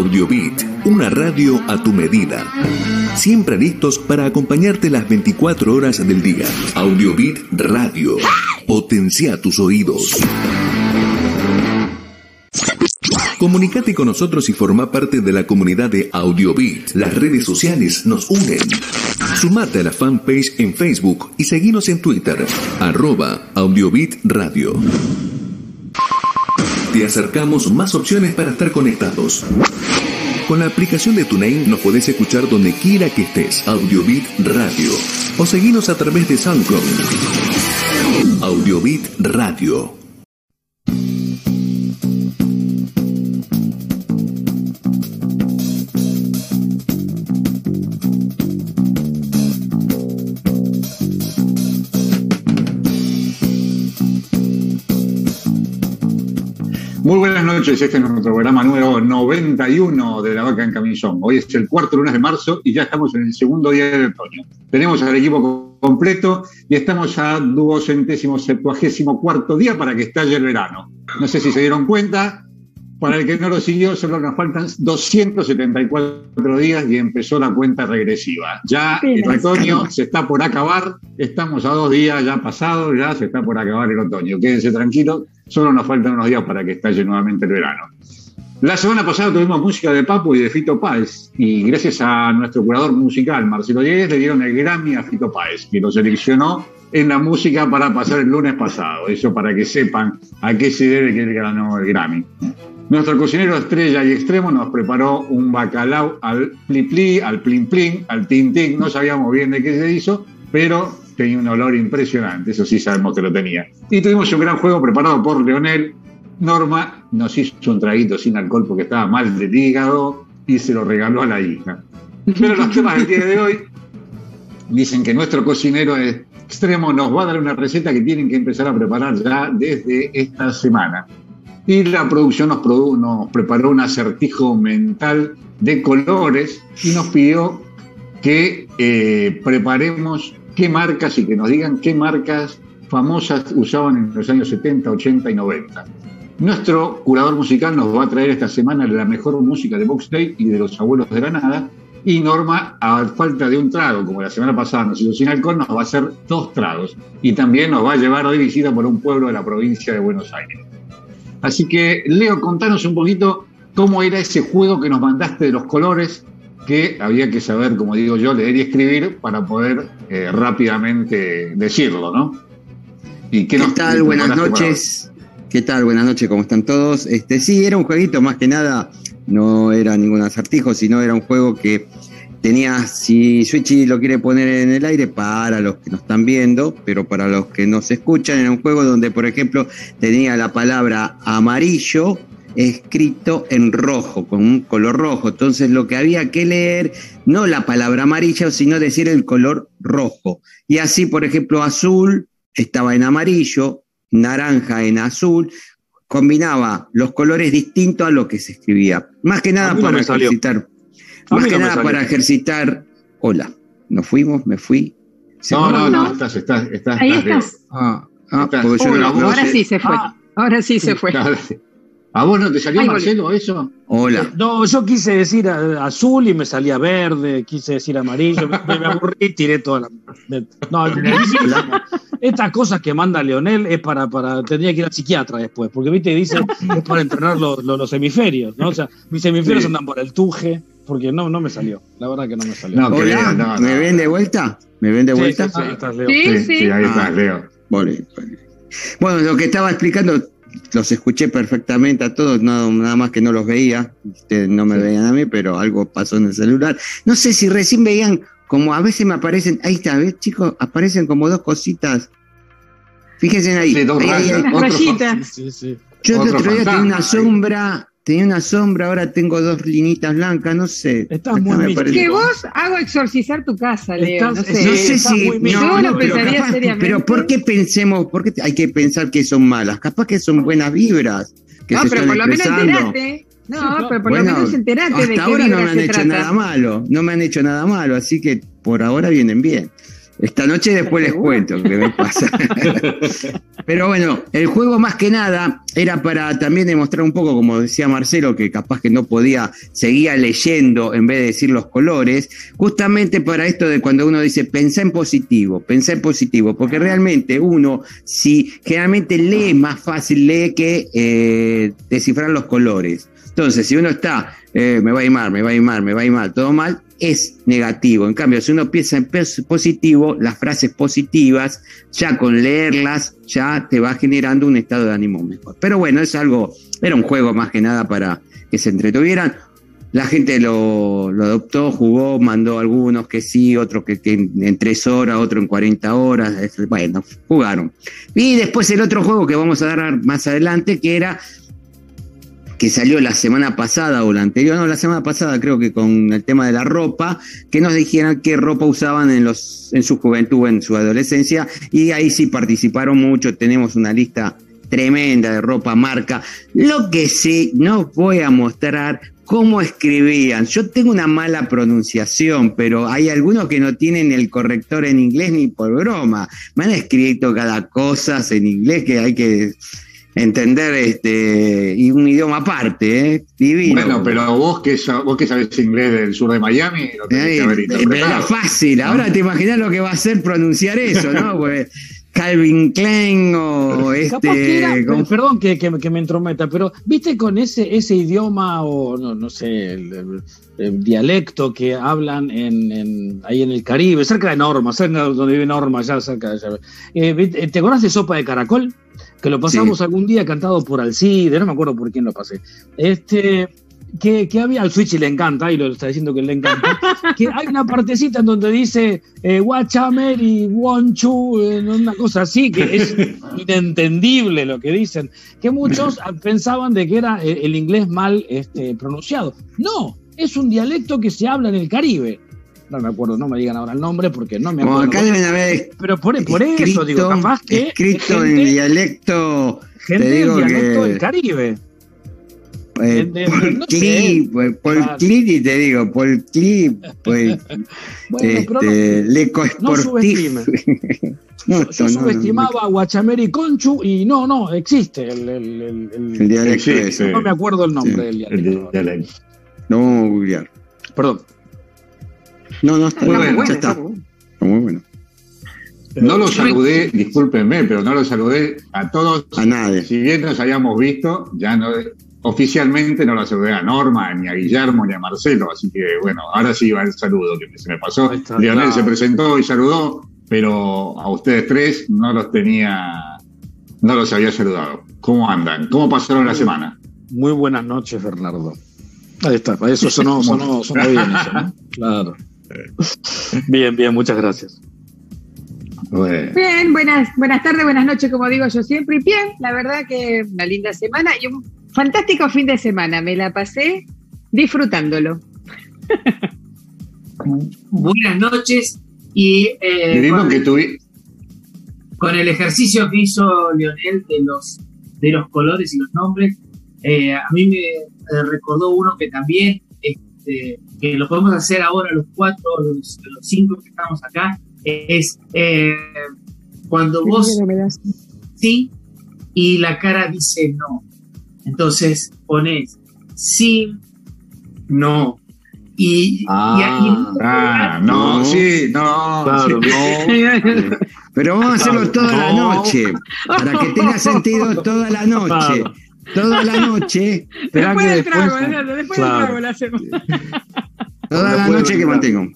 Audiobit, una radio a tu medida. Siempre listos para acompañarte las 24 horas del día. Audiobit Radio. Potencia tus oídos. Comunicate con nosotros y forma parte de la comunidad de Audiobit. Las redes sociales nos unen. Sumate a la fanpage en Facebook y seguinos en Twitter, arroba Audiobit Radio. Te acercamos más opciones para estar conectados. Con la aplicación de TuneIn nos podés escuchar donde quiera que estés. Audiobit Radio. O seguinos a través de SoundCloud. Audiobit Radio. Muy buenas noches, este es nuestro programa número 91 de La Vaca en Camisón. Hoy es el cuarto lunes de marzo y ya estamos en el segundo día del otoño. Tenemos al equipo completo y estamos a duocentésimo septuagésimo cuarto día para que estalle el verano. No sé si se dieron cuenta, para el que no lo siguió, solo nos faltan 274 días y empezó la cuenta regresiva. Ya el otoño se está por acabar, estamos a dos días ya pasados, ya se está por acabar el otoño. Quédense tranquilos, solo nos faltan unos días para que estalle nuevamente el verano. La semana pasada tuvimos música de Papo y de Fito Páez, y gracias a nuestro curador musical, Marcelo Diegues, le dieron el Grammy a Fito Páez, que lo seleccionó en la música para pasar el lunes pasado. Eso para que sepan a qué se debe que él ganó el Grammy. Nuestro cocinero estrella y extremo nos preparó un bacalao al pli pli, al plin plin, al tin tin. No sabíamos bien de qué se hizo, pero tenía un olor impresionante. Eso sí sabemos que lo tenía. Y tuvimos un gran juego preparado por Leonel. Norma nos hizo un traguito sin alcohol porque estaba mal de hígado y se lo regaló a la hija. Pero los temas del día de hoy dicen que nuestro cocinero extremo nos va a dar una receta que tienen que empezar a preparar ya desde esta semana y la producción nos, preparó un acertijo mental de colores y nos pidió que eh, preparemos qué marcas y que nos digan qué marcas famosas usaban en los años 70, 80 y 90. Nuestro curador musical nos va a traer esta semana la mejor música de Box Day y de los abuelos de Granada. Y Norma, a falta de un trago, como la semana pasada nos hizo sin alcohol, nos va a hacer dos tragos. Y también nos va a llevar de visita por un pueblo de la provincia de Buenos Aires. Así que, Leo, contanos un poquito cómo era ese juego que nos mandaste de los colores, que había que saber, como digo yo, leer y escribir para poder eh, rápidamente decirlo, ¿no? ¿Y qué, tal? Buenas noches. ¿Qué tal? Buenas noches, ¿cómo están todos? Este, sí, era un jueguito, más que nada, no era ningún acertijo, sino era un juego que tenía, si Switchy lo quiere poner en el aire, para los que nos están viendo, pero para los que nos escuchan, era un juego donde, por ejemplo, tenía la palabra amarillo escrito en rojo, con un color rojo. Entonces lo que había que leer, no la palabra amarilla, sino decir el color rojo. Y así, por ejemplo, azul estaba en amarillo, naranja en azul, combinaba los colores distintos a lo que se escribía. Más que nada para ejercitar más que nada para ejercitar. Hola, nos fuimos, me fui. No, no, no, estás, estás, estás. Ahí estás. Ah, ah ahora sí se fue. Ah. ahora sí se fue. ¿A vos no te salió Marcelo eso? Hola. Eh, no, yo quise decir azul y me salía verde, quise decir amarillo, me, aburrí y tiré toda la. No, estas cosas que manda Leonel es para, para. Tendría que ir al psiquiatra después, porque viste, dice es para entrenar los, los, hemisferios, ¿no? O sea, mis hemisferios andan por el tuje, porque no, no me salió. La verdad que no me salió. No, ¿Me ven de vuelta? ¿Me ven de vuelta? Sí, sí, sí, ahí estás, Leo. Bueno, lo que estaba explicando los escuché perfectamente a todos, nada más que no los veía, ustedes no me veían a mí, pero algo pasó en el celular. No sé si recién veían, como a veces me aparecen, ahí está, ¿ves, chicos? Aparecen como dos cositas. Fíjense ahí. Sí, dos Yo el otro día tenía una sombra tenía una sombra, ahora tengo dos linitas blancas, no sé. Estás muy Que vos hago exorcizar tu casa, Leo. no sé, no sé si. No, no, pero, seriamente. pero ¿por qué pensemos, por qué hay que pensar que son malas? Capaz que son buenas vibras. Que no, pero por lo menos enteraste. No, pero por lo menos enteraste hasta de que ahora no me han hecho nada malo, no me han hecho nada malo, así que por ahora vienen bien. Esta noche después les cuento qué me pasa. Pero bueno, el juego más que nada era para también demostrar un poco, como decía Marcelo, que capaz que no podía, seguía leyendo en vez de decir los colores, justamente para esto de cuando uno dice pensá en positivo, pensá en positivo, porque realmente uno, si generalmente lee más fácil, lee que eh, descifrar los colores. Entonces, si uno está, eh, me va a ir mal, me va a ir mal, me va a ir mal, todo mal, es negativo. En cambio, si uno piensa en positivo, las frases positivas, ya con leerlas, ya te va generando un estado de ánimo mejor. Pero bueno, es algo, era un juego más que nada para que se entretuvieran. La gente lo, adoptó, jugó, mandó algunos que sí, otros que, que, en tres horas, otro en 40 horas. Bueno, jugaron. Y después el otro juego que vamos a dar más adelante, que era que salió la semana pasada o la anterior, no, la semana pasada creo que con el tema de la ropa, que nos dijeran qué ropa usaban en, los, en su juventud, en su adolescencia, y ahí sí participaron mucho, tenemos una lista tremenda de ropa marca. Lo que sí, no voy a mostrar cómo escribían. Yo tengo una mala pronunciación, pero hay algunos que no tienen el corrector en inglés ni por broma. Me han escrito cada cosa en inglés que hay que entender este y un idioma aparte, ¿eh? divino. Bueno, pero vos que vos que sabés inglés del sur de Miami, lo tenés que haber interpretado. fácil, ahora te imaginas lo que va a ser pronunciar eso, ¿no? Calvin Klein o este. Perdón que, que, me entrometa, pero viste con ese, ese idioma o no, no sé, el, dialecto que hablan en, en, ahí en el Caribe, cerca de Norma, cerca de donde vive Norma, ya cerca de eh, ¿Te acuerdas de Sopa de Caracol? Que lo pasamos algún día cantado por Alcide, no me acuerdo por quién lo pasé. Este, que, había al Switch y le encanta, y lo está diciendo que le encanta, que hay una partecita en donde dice eh, y Wonchu, eh, una cosa así, que es inentendible lo que dicen, que muchos pensaban de que era eh, el, inglés mal este, pronunciado. No, es un dialecto que se habla en el Caribe. No me acuerdo, no me digan ahora el nombre porque no me acuerdo. acá deben haber Pero por, eso digo, capaz que. Escrito en dialecto. Gente del dialecto del Caribe. Eh, por pues, por clip te digo, por clip, pues este, le no yo, subestimaba a Guachameri Conchu y no, no, existe el, el, el, dialecto. No me acuerdo el nombre del dialecto. No vamos a googlear. Perdón. No, no está, bien, ya está. muy bueno. No lo saludé, discúlpenme, pero no lo saludé a todos. A nadie. Si bien nos habíamos visto, ya no Oficialmente no la saludé a Norma, ni a Guillermo, ni a Marcelo, así que bueno, ahora sí va el saludo que se me pasó. Leonel se presentó y saludó, pero a ustedes tres no los tenía, no los había saludado. ¿Cómo andan? ¿Cómo pasaron la semana? Muy buenas noches, Bernardo. Ahí está, eso sonó, sonó, sonó bien eso, ¿no? Claro. Bien, bien, muchas gracias. Bien, buenas, buenas tardes, buenas noches, como digo yo siempre. Y bien, la verdad que una linda semana y un fantástico fin de semana. Me la pasé disfrutándolo. buenas noches y eh, con, que con el ejercicio que hizo Leonel de los, de los colores y los nombres, eh, a mí me recordó uno que también, este, que lo podemos hacer ahora los cuatro, los, los cinco que estamos acá, es eh, cuando vos sí y la cara dice no. Entonces pones sí, no. Y, ah, ah no, sí, no, claro, no. Pero vamos a hacerlo toda la noche, para que tenga sentido toda la noche. Toda la noche. Después del trago, después del trago lo hacemos. Toda la noche que mantengo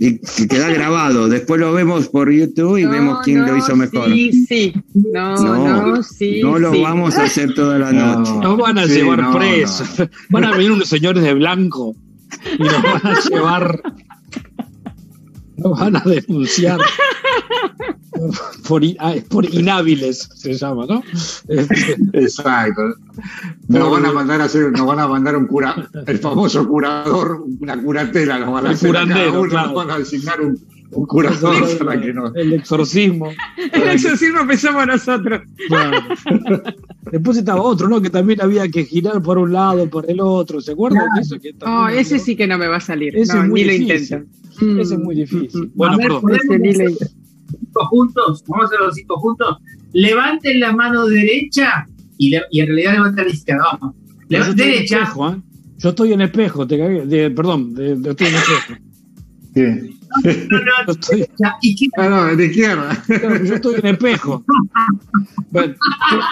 y, queda grabado. Después lo vemos por YouTube y vemos quién lo hizo mejor. Sí, sí. No, no, sí. No lo vamos a hacer toda la noche. Nos van a llevar presos. Van a venir unos señores de blanco y nos van a llevar. Nos van a denunciar. Por, por, inhábiles se llama, ¿no? Exacto. Nos van a mandar a hacer, nos van a mandar un cura, el famoso curador, una curatela, nos van a hacer nos van a designar un, curador para que no. El exorcismo. El exorcismo empezamos nosotros. Después estaba otro, ¿no? Que también había que girar por un lado, por el otro. ¿Se acuerdan de eso? Que no, ese sí que no me va a salir. Ese es muy ni difícil. lo intento. Ese es muy difícil. Bueno, perdón. Cinco juntos, vamos a hacer los cinco juntos. Levanten la mano derecha y, en realidad levanten la izquierda. Vamos. derecha. ¿eh? Yo estoy en espejo, te cagué. perdón, estoy en espejo. No, no, no, estoy... ah, no, de izquierda. Yo estoy en espejo.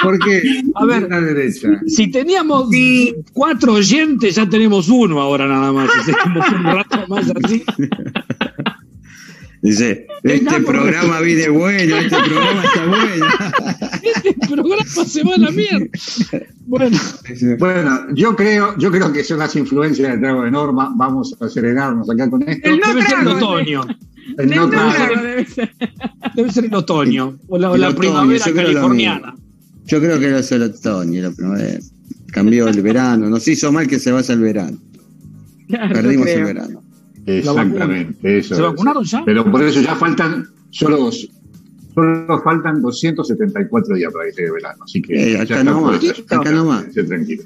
¿Por qué? A ver, la derecha. si teníamos cuatro oyentes, ya tenemos uno ahora nada más. Si seguimos un rato más así. Dice, este programa viene bueno, este programa está bueno. este programa se va a la mierda. Bueno. bueno, yo creo, yo creo que son las influencias del trago de Norma. Vamos a serenarnos acá con esto. El debe ser el otoño. El no trago. Debe, ser, debe ser el otoño. O la, la primavera californiana. Yo creo que es el otoño, la primavera. Cambió el verano. Nos hizo mal que se vaya el verano. Perdimos el verano. Exactamente, eso. ¿Se vacunaron ya? Pero por eso ya faltan solo dos. Solo faltan 274 días para que llegue verano. Así que. Eh, acá nomás. Acá nomás. tranquilo.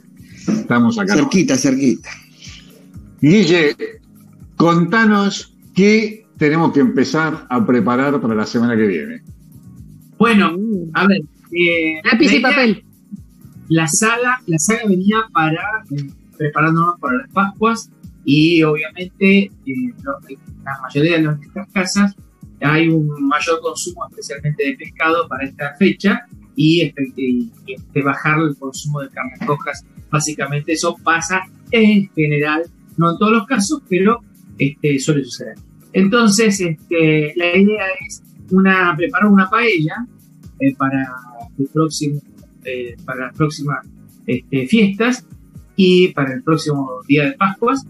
Estamos acá. Cerquita, cerquita. Guille, contanos qué tenemos que empezar a preparar para la semana que viene. Bueno, a ver. Eh, Lápiz y papel. La saga, la saga venía para eh, preparándonos para las Pascuas y obviamente en la mayoría de nuestras casas hay un mayor consumo especialmente de pescado para esta fecha y, este, bajar el consumo de carnes rojas. Básicamente eso pasa en general, no en todos los casos, pero este, suele suceder. Entonces, este, la idea es una, preparar una paella eh, para, el próximo, eh, para las próximas este, fiestas y para el próximo día de Pascuas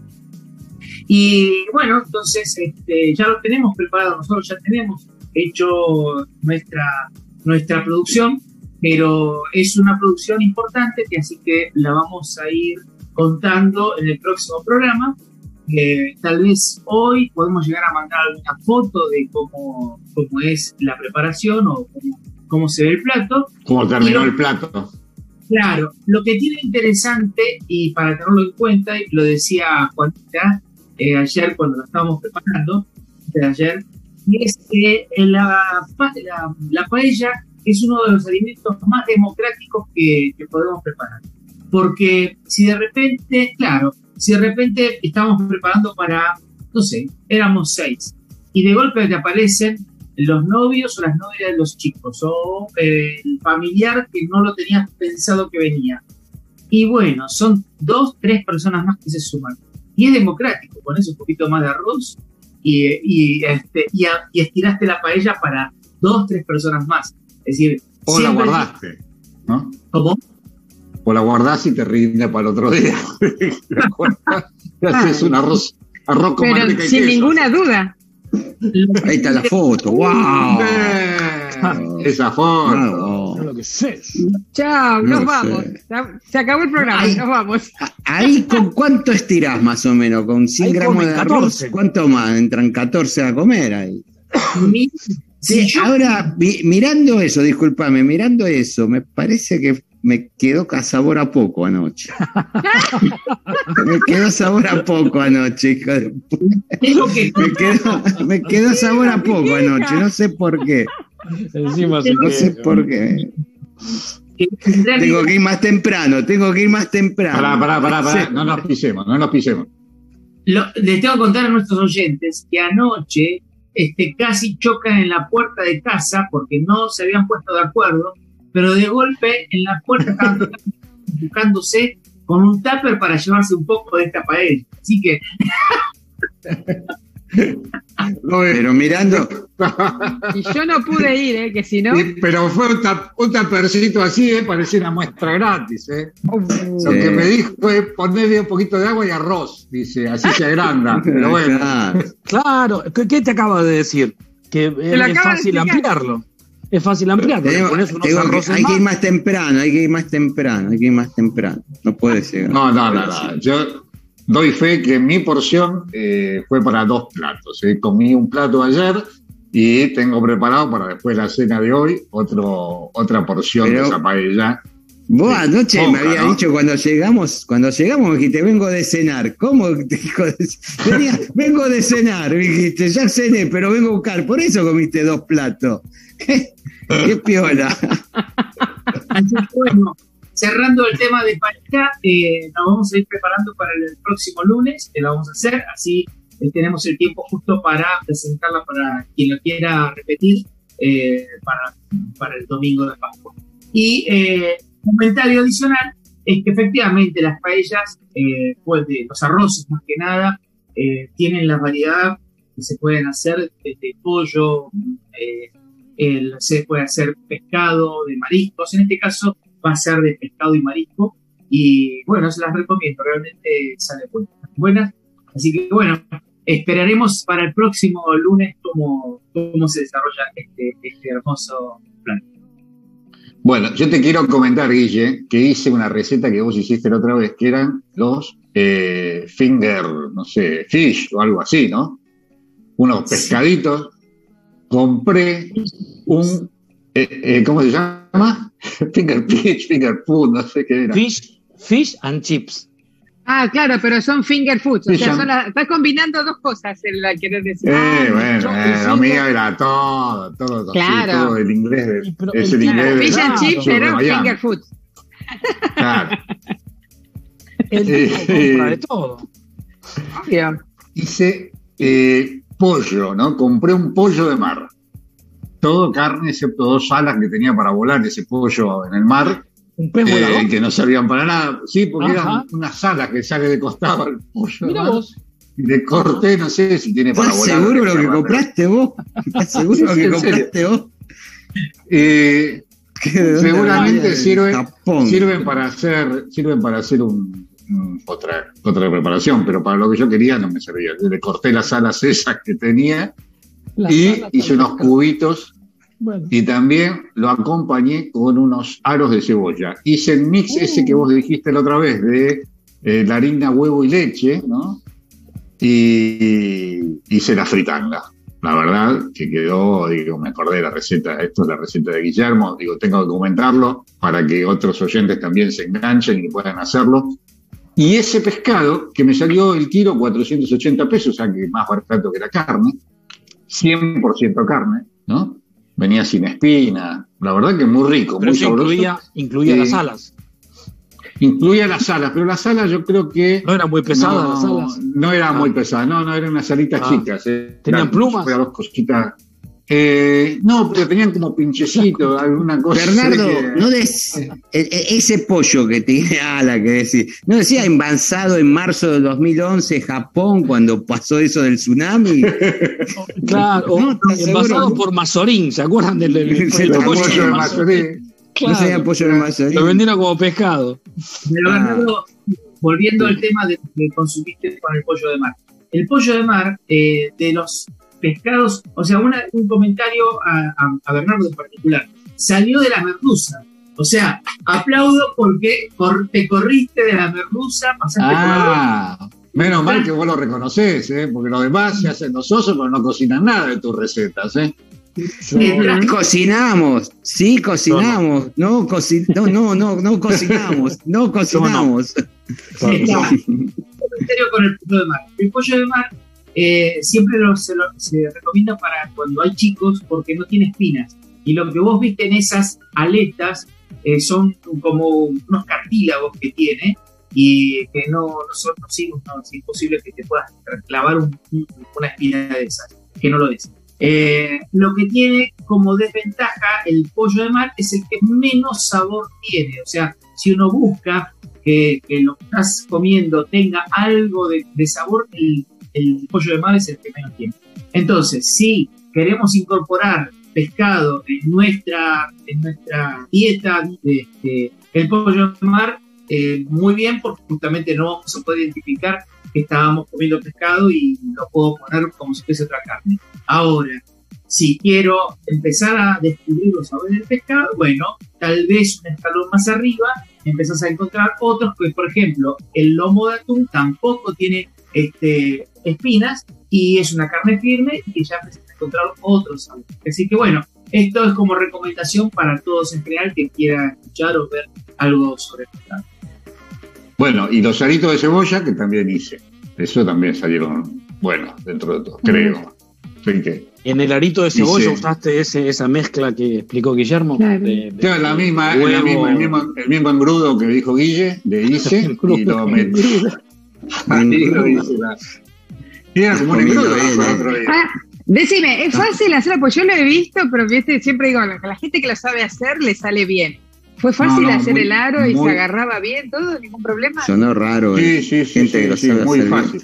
y bueno, entonces este, ya lo tenemos preparado, nosotros ya tenemos hecho nuestra, nuestra producción, pero es una producción importante que así que la vamos a ir contando en el próximo programa. tal vez hoy podemos llegar a mandar alguna foto de cómo, cómo es la preparación o cómo, cómo se ve el plato. Cómo terminó el plato. Claro, lo que tiene interesante y para tenerlo en cuenta, y lo decía Juanita, eh, ayer cuando lo estábamos preparando, de ayer, es que la, la, la, paella es uno de los alimentos más democráticos que, que, podemos preparar. Porque si de repente, claro, si de repente estamos preparando para, no sé, éramos seis, y de golpe te aparecen los novios o las novias de los chicos, o eh, el familiar que no lo tenías pensado que venía. Y bueno, son dos, tres personas más que se suman y es democrático, pones un poquito más de arroz y, y, este, y, estiraste la paella para dos, tres personas más. Es decir, o la guardaste, ¿no? ¿Cómo? O la guardás y te rinde para el otro día. haces un arroz, arroz con Pero sin ninguna duda. Ahí está la foto, wow. Esa foto. Chao, nos vamos. Se acabó el programa, nos vamos. Ahí con cuánto estirás más o menos, con 100 gramos de arroz, ¿cuánto más? Entran 14 a comer ahí. Sí, ahora mirando eso, discúlpame, mirando eso, me parece que me quedó sabor a poco anoche. me quedó sabor a poco anoche, hijo de me, quedó, me quedó sabor a poco anoche, no sé por qué. no sé por qué. Tengo que ir más temprano, tengo que ir más temprano. Pará, pará, pará, pará. no nos pisemos, no nos pisemos. les tengo que contar a nuestros oyentes que anoche este, casi chocan en la puerta de casa porque no se habían puesto de acuerdo, pero de golpe en la puerta estaban buscándose con un tupper para llevarse un poco de esta paella. Así que pero mirando. Y yo no pude ir, ¿eh? que si no. pero fue un, tapercito así, ¿eh? parecía una muestra gratis. ¿eh? Lo que me dijo fue ponerle un poquito de agua y arroz, dice, así se agranda. pero bueno. Claro, ¿qué te acaba de decir? Que es fácil ampliarlo. Es fácil ampliarlo. hay que ir más temprano, hay que ir más temprano, hay que ir más temprano. No puede ser. No, no, no, no. Yo doy fe que mi porción eh, fue para dos platos. Eh. Comí un plato ayer y tengo preparado para después la cena de hoy otro, otra porción de esa paella. Vos anoche me había dicho cuando llegamos, cuando llegamos me dijiste, vengo de cenar. ¿Cómo? Venía, vengo de cenar, me dijiste, ya cené, pero vengo a buscar. Por eso comiste dos platos. Qué, piola. Así bueno, cerrando el tema de pareja, eh, nos vamos a ir preparando para el próximo lunes, que lo vamos a hacer, así eh, tenemos el tiempo justo para presentarla para quien lo quiera repetir eh, para, para el domingo de Pascua. Y eh, comentario adicional es que efectivamente las paellas, eh, pues los arroces más que nada, eh, tienen la variedad que se pueden hacer desde pollo, el, se puede hacer pescado, de mariscos, en este caso va a ser de pescado y marisco, y bueno, se las recomiendo, realmente sale buenas. Así que bueno, esperaremos para el próximo lunes cómo, cómo se desarrolla este, este hermoso. Bueno, yo te quiero comentar, Guille, que hice una receta que vos hiciste la otra vez, que eran los eh, finger, no sé, fish o algo así, ¿no? Unos pescaditos. Compré un, eh, eh, ¿cómo se llama? finger fish, finger food, no sé qué era. Fish, fish and chips. Ah, claro, pero son finger foods. O sea, son estás combinando dos cosas en la que decir. Eh, ah, bueno, eh, lo mío era todo, todo, claro. todo el inglés. De, es el, inglés Fish and chips eran finger foods. Claro. el eh, de todo. Hice eh, pollo, ¿no? Compré un pollo de mar. Todo carne, excepto dos alas que tenía para volar ese pollo en el mar ¿Un pez eh, que no servían para nada. Sí, porque eran unas alas que sale de costado el pollo. Mira vos. De corte, no sé si tiene para volar. seguro lo que compraste vos? ¿Estás seguro lo que compraste vos? Eh, seguramente sirven, sirven para hacer, sirven para hacer un, otra, otra preparación, pero para lo que yo quería no me servía. Le corté las alas esas que tenía y hice unos cubitos y también lo acompañé con unos aros de cebolla. Hice el mix ese que vos dijiste la otra vez de eh, la harina, huevo y leche, ¿no? Y hice la fritanga. La verdad que quedó, digo, me acordé de la receta, esto es la receta de Guillermo, digo, tengo que comentarlo para que otros oyentes también se enganchen y puedan hacerlo. Y ese pescado, que me salió el kilo 480 pesos, o sea que más barato que la carne, 100% carne, ¿no? Venía sin espina, la verdad que muy rico, pero muy sabroso. Incluía, incluía las alas. Incluía las alas, pero las alas yo creo que... No eran muy pesadas las alas. No eran muy ah. pesadas, no, no, eran unas alitas ah. chicas. Eh. ¿Tenían plumas? Dos cositas. Eh, no, pero tenían como pinchecitos, alguna cosa. Bernardo, no des, e, e, ese pollo que tiene ala, que decir, no decía embalsado en marzo de 2011 Japón cuando pasó eso del tsunami. claro, no, envasado por Mazorín, ¿se acuerdan del, pollo, de Mazorín? no sería pollo de Mazorín. Lo vendieron como pescado. Pero Bernardo, volviendo al tema de que consumiste con el pollo de mar. El pollo de mar, eh, de los pescados, o sea, un comentario a, Bernardo en particular, salió de la merluza. O sea, aplaudo porque te corriste de la merluza, pasaste ah, Menos mal que vos lo reconoces, ¿eh? porque los demás se hacen los osos, pero no cocinan nada de tus recetas. ¿eh? cocinamos, sí cocinamos, no, no, no, no, no cocinamos, no cocinamos. con el pollo de mar. El pollo de mar eh, siempre se, recomienda para cuando hay chicos porque no tiene espinas. Y lo que vos viste en esas aletas eh, son como unos cartílagos que tiene y que no, son nocivos, no, es imposible que te puedas clavar una espina de esas, que no lo des. Eh, lo que tiene como desventaja el pollo de mar es el que menos sabor tiene, o sea, si uno busca que, lo que estás comiendo tenga algo de, de sabor, el el pollo de mar es el que menos tiene. Entonces, si queremos incorporar pescado en nuestra, en nuestra dieta, el pollo de mar, eh, muy bien, porque justamente no a poder identificar que estábamos comiendo pescado y lo puedo poner como si fuese otra carne. Ahora, si quiero empezar a descubrir los sabores del pescado, bueno, tal vez un escalón más arriba empezás a encontrar otros, pues por ejemplo, el lomo de atún tampoco tiene este, espinas y es una carne firme y ya empiezas a encontrar otros sabores. Así que bueno, esto es como recomendación para todos en general que quieran escuchar o ver algo sobre esto. Bueno, y los aritos de cebolla que también hice. Eso también salieron buenos dentro de todo, creo. En el arito de cebolla usaste ese, esa mezcla que explicó Guillermo. Claro, la misma, la misma, el, mismo, el mismo engrudo que dijo Guille, de hice, y lo metí. Era como un. Ah, decime, ¿es fácil hacerlo? Pues yo lo he visto, pero siempre digo, que la gente que lo sabe hacer le sale bien. ¿Fue fácil hacer el aro y se agarraba bien todo? ¿Ningún problema? Sonó raro. Sí, sí, sí, sí, sí muy fácil.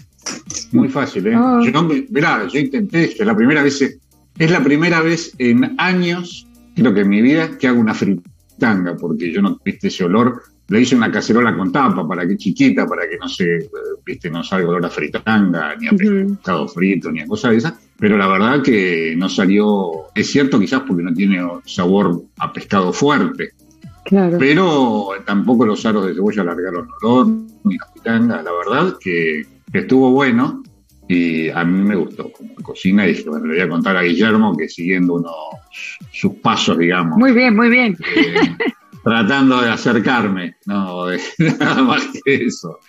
Muy fácil, ¿eh? Oh. Yo, mirá, yo intenté, es la primera vez, es la primera vez en años, creo que en mi vida, que hago una fritanga, porque yo no, viste, ese olor, le hice una cacerola con tapa para que chiquita, para que no se, viste, no salga olor a fritanga, ni a pescado frito, ni a cosas de esas. Pero la verdad que no salió, es cierto quizás porque no tiene sabor a pescado fuerte, pero tampoco los aros de cebolla largaron olor, ni la pitanga, la verdad que, estuvo bueno y a mí me gustó como cocina y dije, bueno, le voy a contar a Guillermo que siguiendo unos sus pasos, digamos. Muy bien, muy bien. Eh, tratando de acercarme, no, nada más que eso.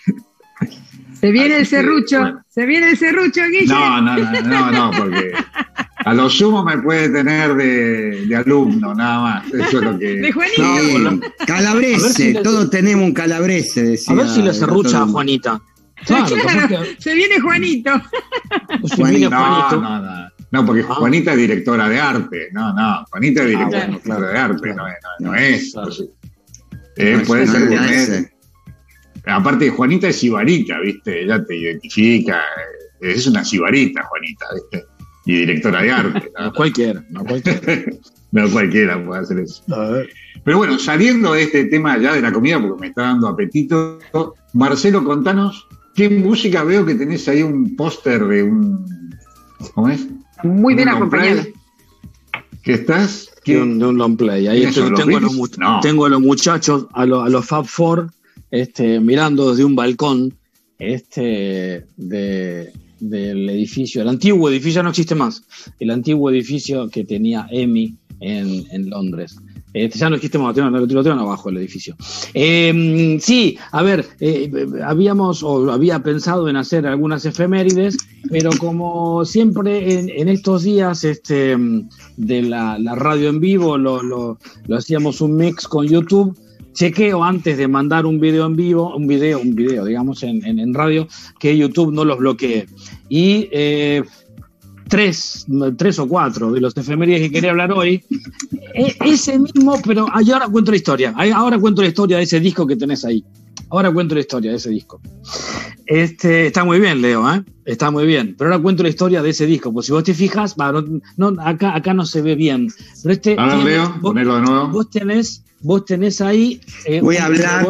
Se viene el serrucho, se viene el serrucho, Guillermo. No, no, no, no, no, porque a lo sumo me puede tener de, de, alumno, nada más. Eso es lo que. De Juanito. calabrese, todos tenemos un calabrese, decía. A ver si le serrucha a Juanita. Claro, se viene Juanito. Se viene Juanito. No, no, no. No, porque ah. Juanita es directora de arte. No, no, Juanita es ah, directora de arte, no, no, es. Eh, puede ser Aparte, Juanita es sibarita, ¿viste? Ella te identifica. Es una sibarita, Juanita, ¿viste? y directora de arte. ¿no? cualquiera, no cualquiera. no cualquiera puede hacer eso. Pero bueno, saliendo de este tema ya de la comida, porque me está dando apetito, Marcelo, contanos, ¿qué música veo que tenés ahí un póster de un... ¿Cómo es? Muy bien acompañado. ¿Qué estás? De un, long play. Ahí tengo, a los, tengo, a los, muchachos, a, los, a los Fab Four, este, mirando desde un balcón este, de, del edificio, el antiguo edificio no existe más, el antiguo edificio que tenía EMI en, en Londres. Este, ya no existe más, lo tienen abajo el edificio. Em, sí, a ver, eh, habíamos o había pensado en hacer algunas efemérides, pero como siempre en, estos días este, de la, radio en vivo lo, lo, lo hacíamos un mix con YouTube, chequeo antes de mandar un video en vivo, un video, un video, digamos, en, en, radio, que YouTube no los bloquee. Y eh, tres, tres o cuatro de los efemérides que quería hablar hoy, e, ese mismo, pero ahora cuento la historia, ahora cuento la historia de ese disco que tenés ahí. Ahora cuento la historia de ese disco. Este, está muy bien, Leo, ¿eh? Está muy bien. Pero ahora cuento la historia de ese disco. Pues si vos te fijas, no, acá, acá no se ve bien. Pero este. A ver, Leo, ponelo de nuevo. Vos tenés, vos tenés ahí. Eh, voy a hablar.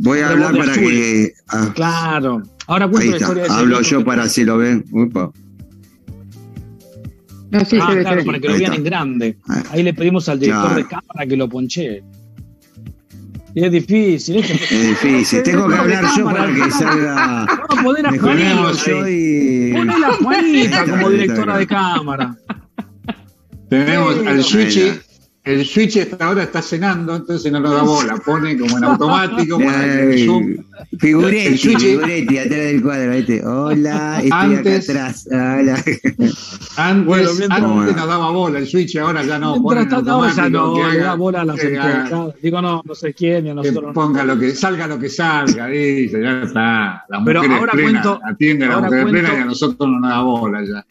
voy a hablar para que. Ah. claro. Ahora cuento la historia de ese Hablo yo para si lo ven. Upa. Sí, ah, claro, para que lo vean en grande. Ah. Ahí le pedimos al director de cámara que lo ponche. Y es difícil. Es, difícil. Tengo que hablar yo para que salga. Vamos a poner a Juanita. Y... a Juanita como directora de cámara. Tenemos al Switch el Switch hasta ahora está cenando, entonces no nos da bola, pone como en automático. Figuretti, el Switch, figuretti, atrás del cuadro, ¿viste? Hola, estoy antes, acá atrás. Hola. Antes, bueno, antes nos daba bola, el Switch ahora ya no. Pone en automático, no, que da bola a la Digo, no, no sé quién, y a nosotros. Que ponga lo que, salga lo que salga, dice, ya está. La Pero ahora plena, cuento, atiende a la mujer plena y a nosotros no nos da bola ya.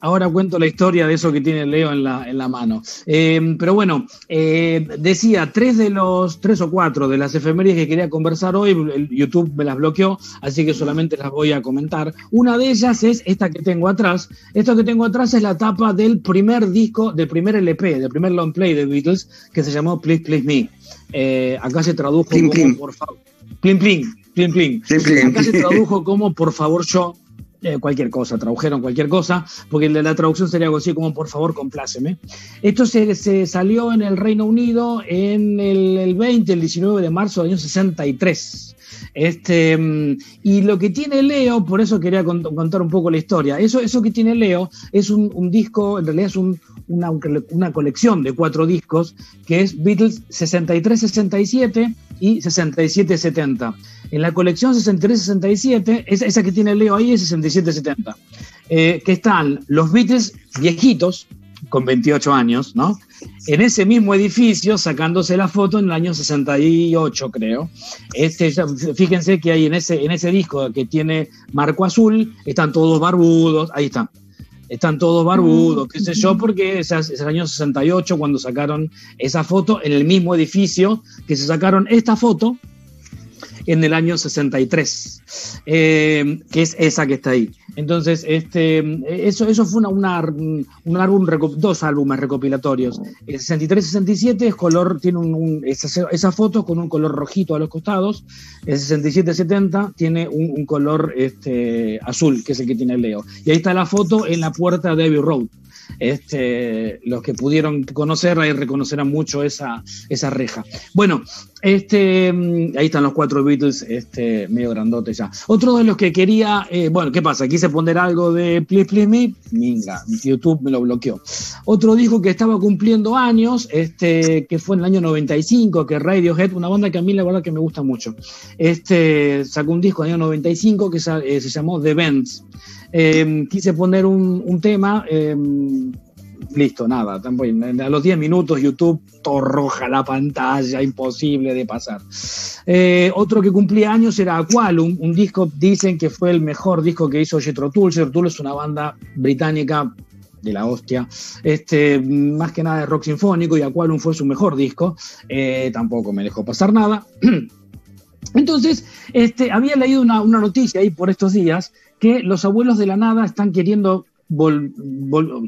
Ahora cuento la historia de eso que tiene Leo en la, en la mano. Eh, pero bueno, eh, decía, tres de los, tres o cuatro de las efemérides que quería conversar hoy, el YouTube me las bloqueó, así que solamente las voy a comentar. Una de ellas es esta que tengo atrás. Esto que tengo atrás es la tapa del primer disco, del primer LP, del primer long play de Beatles, que se llamó Please Please Me. Eh, acá se tradujo como por favor. Plin, plin, plin, plin. Acá se tradujo como por favor yo eh, cualquier cosa, tradujeron cualquier cosa, porque la, traducción sería algo así como por favor compláceme. Esto se, se salió en el Reino Unido en el, el, 20, el 19 de marzo del año 63. Este, mm, y lo que tiene Leo, por eso quería contar un poco la historia, eso, eso que tiene Leo es un disco, en realidad es un, una, una colección de cuatro discos que es Beatles 63-67 y 67-70. En la colección 63-67, esa, esa que tiene Leo ahí es 67-70, eh, que están los Beatles viejitos, con 28 años, ¿no? En ese mismo edificio, sacándose la foto en el año 68, creo. Este, fíjense que hay en ese, en ese disco que tiene marco azul, están todos barbudos, ahí están. Están todos barbudos, qué sé yo, porque es, es el año 68 cuando sacaron esa foto en el mismo edificio que se sacaron esta foto en el año 63, eh, que es esa que está ahí. Entonces, este, eso, eso fue una, un álbum, dos álbumes recopilatorios. El 63-67 es color, tiene un, esa, foto con un color rojito a los costados. El 67-70 tiene un, color este, azul, que es el que tiene Leo. Y ahí está la foto en la puerta de Abbey Road. Este, los que pudieron conocerla y reconocerán mucho esa, esa reja. Bueno, este, mm, ahí están los cuatro Beatles, este, medio grandotes ya. Otro de los que quería, eh, bueno, ¿qué pasa? Quise poner algo de Please Please Me, minga, YouTube me lo bloqueó. Otro dijo que estaba cumpliendo años, este, que fue en el año 95, que Radiohead, una banda que a mí la verdad que me gusta mucho, este, sacó un disco en el año 95 que eh, se llamó The Vents. Em, quise poner un, tema, em, listo, nada, a los 10 minutos YouTube torroja la pantalla, imposible de pasar. Eh, otro que cumplía años era Aqualum, un disco, dicen que fue el mejor disco que hizo Jethro Tull. Jethro Tull es una banda británica de la hostia, este, más que nada de rock sinfónico y Aqualum fue su mejor disco, eh, tampoco me dejó pasar nada. Entonces, este, había leído una, una noticia ahí por estos días que los abuelos de la nada están queriendo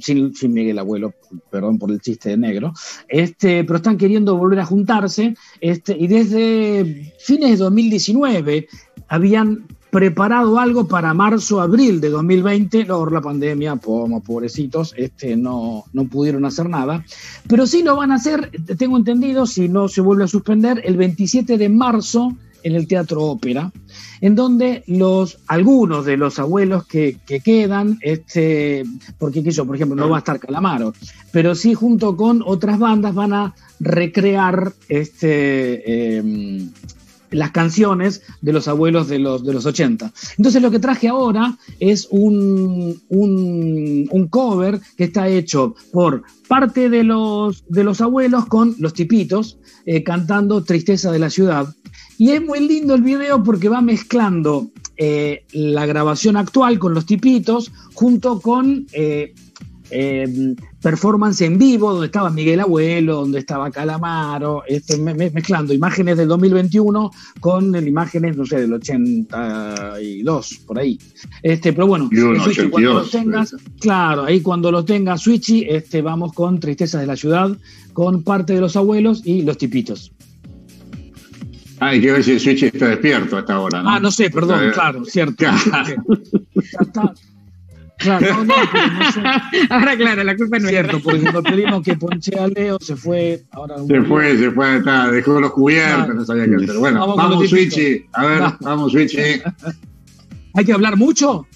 sin, sin, Miguel Abuelo, perdón por el chiste de negro, este, pero están queriendo volver a juntarse, este, y desde fines de 2019 habían preparado algo para marzo, abril de 2020, luego la pandemia, como pobrecitos, este, no, no pudieron hacer nada, pero sí lo van a hacer, tengo entendido, si no se vuelve a suspender, el 27 de marzo en el Teatro Ópera, en donde los, algunos de los abuelos que, quedan, este, porque yo, por ejemplo, no va a estar Calamaro, pero sí junto con otras bandas van a recrear este, em, las canciones de los abuelos de los, de los 80. Entonces lo que traje ahora es un, un, cover que está hecho por parte de los, de los abuelos con los tipitos eh, cantando Tristeza de la Ciudad. Y es muy lindo el video porque va mezclando eh, la grabación actual con los tipitos junto con eh, eh, performance en vivo, donde estaba Miguel Abuelo, donde estaba Calamaro, este, mezclando imágenes del 2021 con imágenes, no sé, del 82, por ahí. Este, pero bueno, cuando los tengas, claro, ahí cuando los tengas, Switchy, este, vamos con Tristezas de la Ciudad, con parte de los abuelos y los tipitos. Ah, hay que ver si el Switch está despierto hasta ahora, ¿no? Ah, no sé, perdón, claro, cierto. Claro, no, no, no sé. Ahora, claro, la culpa no es cierto, porque cuando pedimos que ponche a Leo, se fue. Ahora se fue, se fue, está, dejó los cubiertos, no sabía qué hacer. Bueno, vamos, vamos Switchy, a ver, vamos, vamos Switchy. ¿Hay que hablar mucho?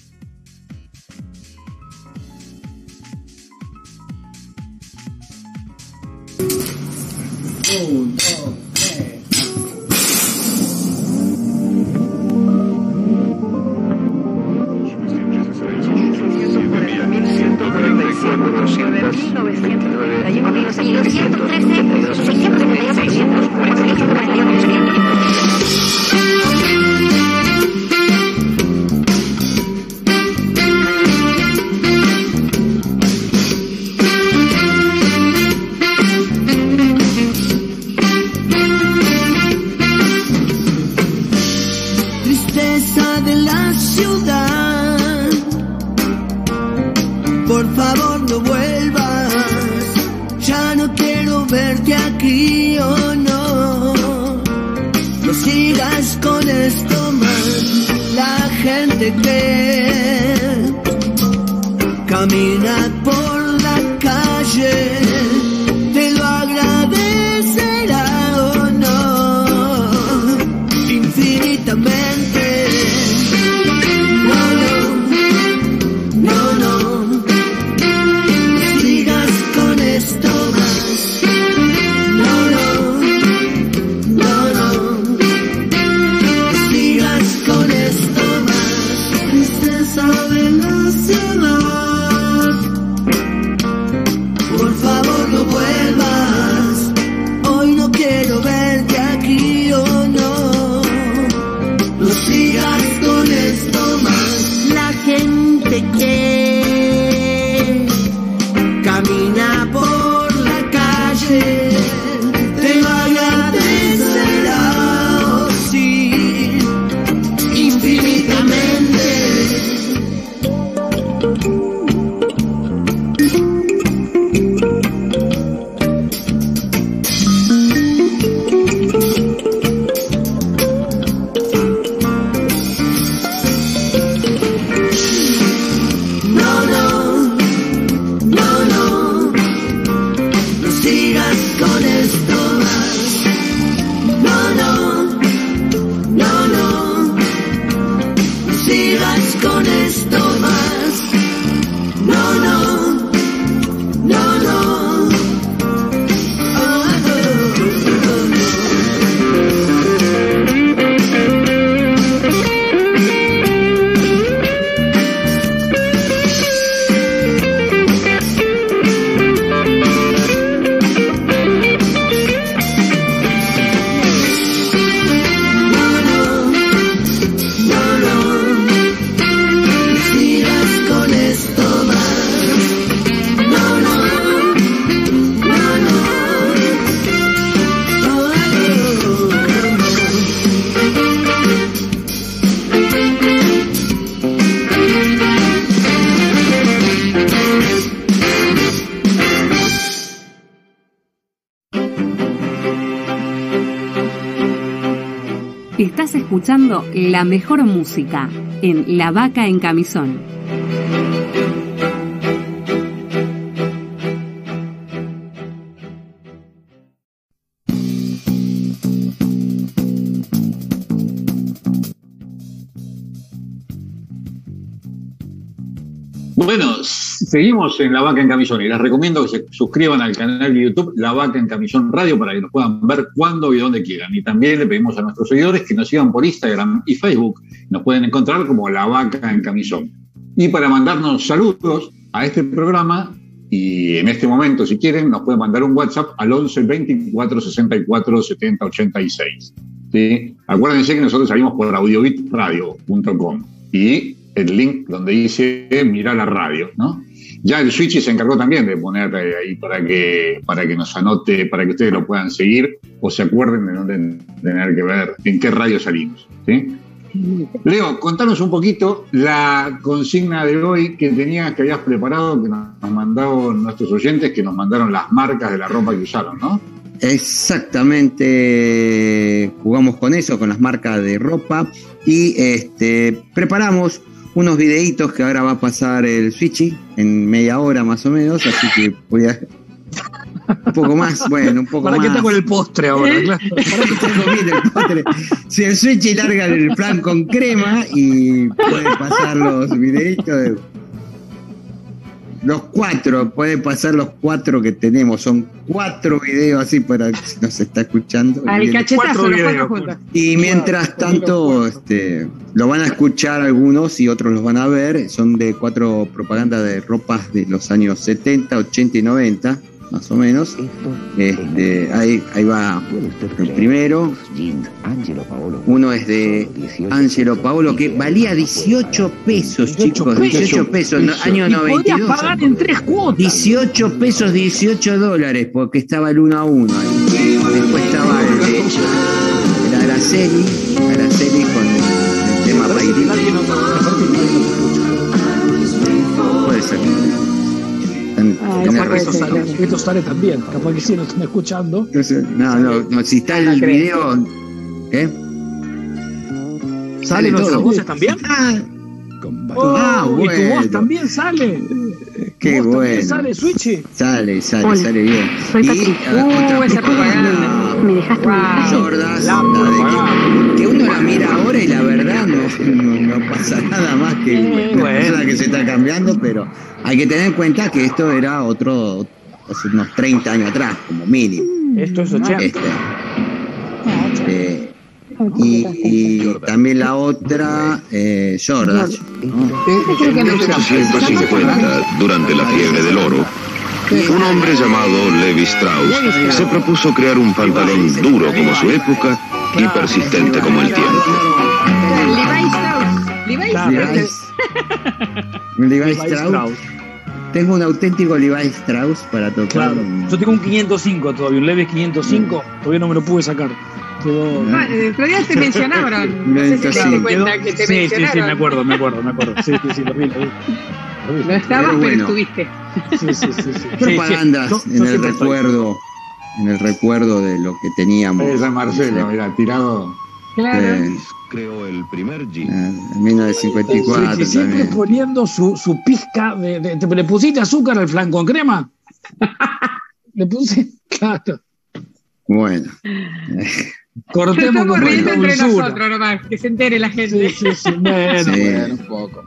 Tristeza de la ciudad. Por favor. gente que camina por la calle. Escuchando la mejor música en La Vaca en Camisón. Seguimos en La Vaca en Camisón y les recomiendo que se suscriban al canal de YouTube La Vaca en Camisón Radio para que nos puedan ver cuando y donde quieran. Y también le pedimos a nuestros seguidores que nos sigan por Instagram y Facebook. Nos pueden encontrar como La Vaca en Camisón. Y para mandarnos saludos a este programa, y en este momento, si quieren, nos pueden mandar un WhatsApp al 11 24 64 70 86. ¿Sí? Acuérdense que nosotros salimos por audiobitradio.com y el link donde dice mira la radio, ¿no? Ya el Switch se encargó también de poner ahí para que, para que nos anote, para que ustedes lo puedan seguir o se acuerden de dónde tener que ver en qué radio salimos. Leo, contanos un poquito la consigna de hoy que tenías, que habías preparado, que nos mandaron nuestros oyentes, que nos mandaron las marcas de la ropa que usaron, ¿no? Exactamente, jugamos con eso, con las marcas de ropa y este, preparamos unos videitos que ahora va a pasar el Switchy en media hora más o menos, así que voy a... Un poco más, bueno, un poco ¿Para más. ¿Para qué está con el postre ahora? Claro. ¿Para qué bien el postre? Si el Switchy larga el plan con crema y puede pasar los videitos de... Los cuatro, puede pasar los cuatro que tenemos. Son cuatro videos así para si nos está escuchando. Al cachetazo, los cuatro juntos. Y mientras tanto, este, lo van a escuchar algunos y otros los van a ver. Son de cuatro propagandas de ropas de los años 70, 80 y 90, más o menos. Este, ahí, ahí va el primero. Uno es de Angelo Paolo, que valía 18 pesos, chicos. 18 pesos, no, año 92. pagar en tres cuotas. 18 pesos, 18 dólares, porque estaba el 1 a 1 ahí. Después estaba el de el Araceli, Araceli con el tema Bailín. Puede ser. Ah, sale también, capaz que sí nos están escuchando. No, no, no, si está el video. ¿Qué? ¿Salen Sale nuestras voces también? Ah, Oh, Ah, ¿Y tu bueno. voz también sale? qué ¿Tu voz también bueno. sale, Switchy? Sale, sale, Hola, sale bien. soy Uh, esa propaganda. Me dejaste Wow. Sordas, La la de propaganda. que, que uno la mira ahora y la verdad no, pasa nada más que bueno. que se está cambiando, pero hay que tener en cuenta que esto era otro, hace unos 30 años atrás, como mínimo. Esto es 80. Este, eh, y, y también la otra, eh, Jordan. En 1850, durante la fiebre del oro, un hombre llamado Levi Strauss se propuso crear un pantalón duro como su época y persistente como el tiempo. Levi Strauss. Levi Levi Strauss. Tengo un auténtico Levi Strauss para tocar. Claro. Yo tengo un 505 todavía, un Levis 505. Todavía no me lo pude sacar. Quedó. Ah, El otro día te mencionaron. No sé si te Sí, quedó- cuenta que te sí, sí, mencionaron. sí, me acuerdo, me acuerdo, me acuerdo. Sí, sí, sí, lo vi, lo vi. Lo vi. No estabas, Pero pero, bueno. estuviste. Sí, sí, sí, sí. Propagandas Sí, sí. Yo- en yo el siempre estoy. En el recuerdo de lo que teníamos. Esa Marcelo, mira, tirado. Claro. Eh, Creó el primer jean. en 1954 Sí, sí, siempre también. poniendo su, su pizca de, de- ¿te- ¿Le pusiste azúcar al flan con crema? Le puse. Claro. Bueno, Cortemos Estamos con entre dulzura. nosotros nomás, que se entere la gente. Sí, sí, sí. Bueno, Sí. bueno, un poco.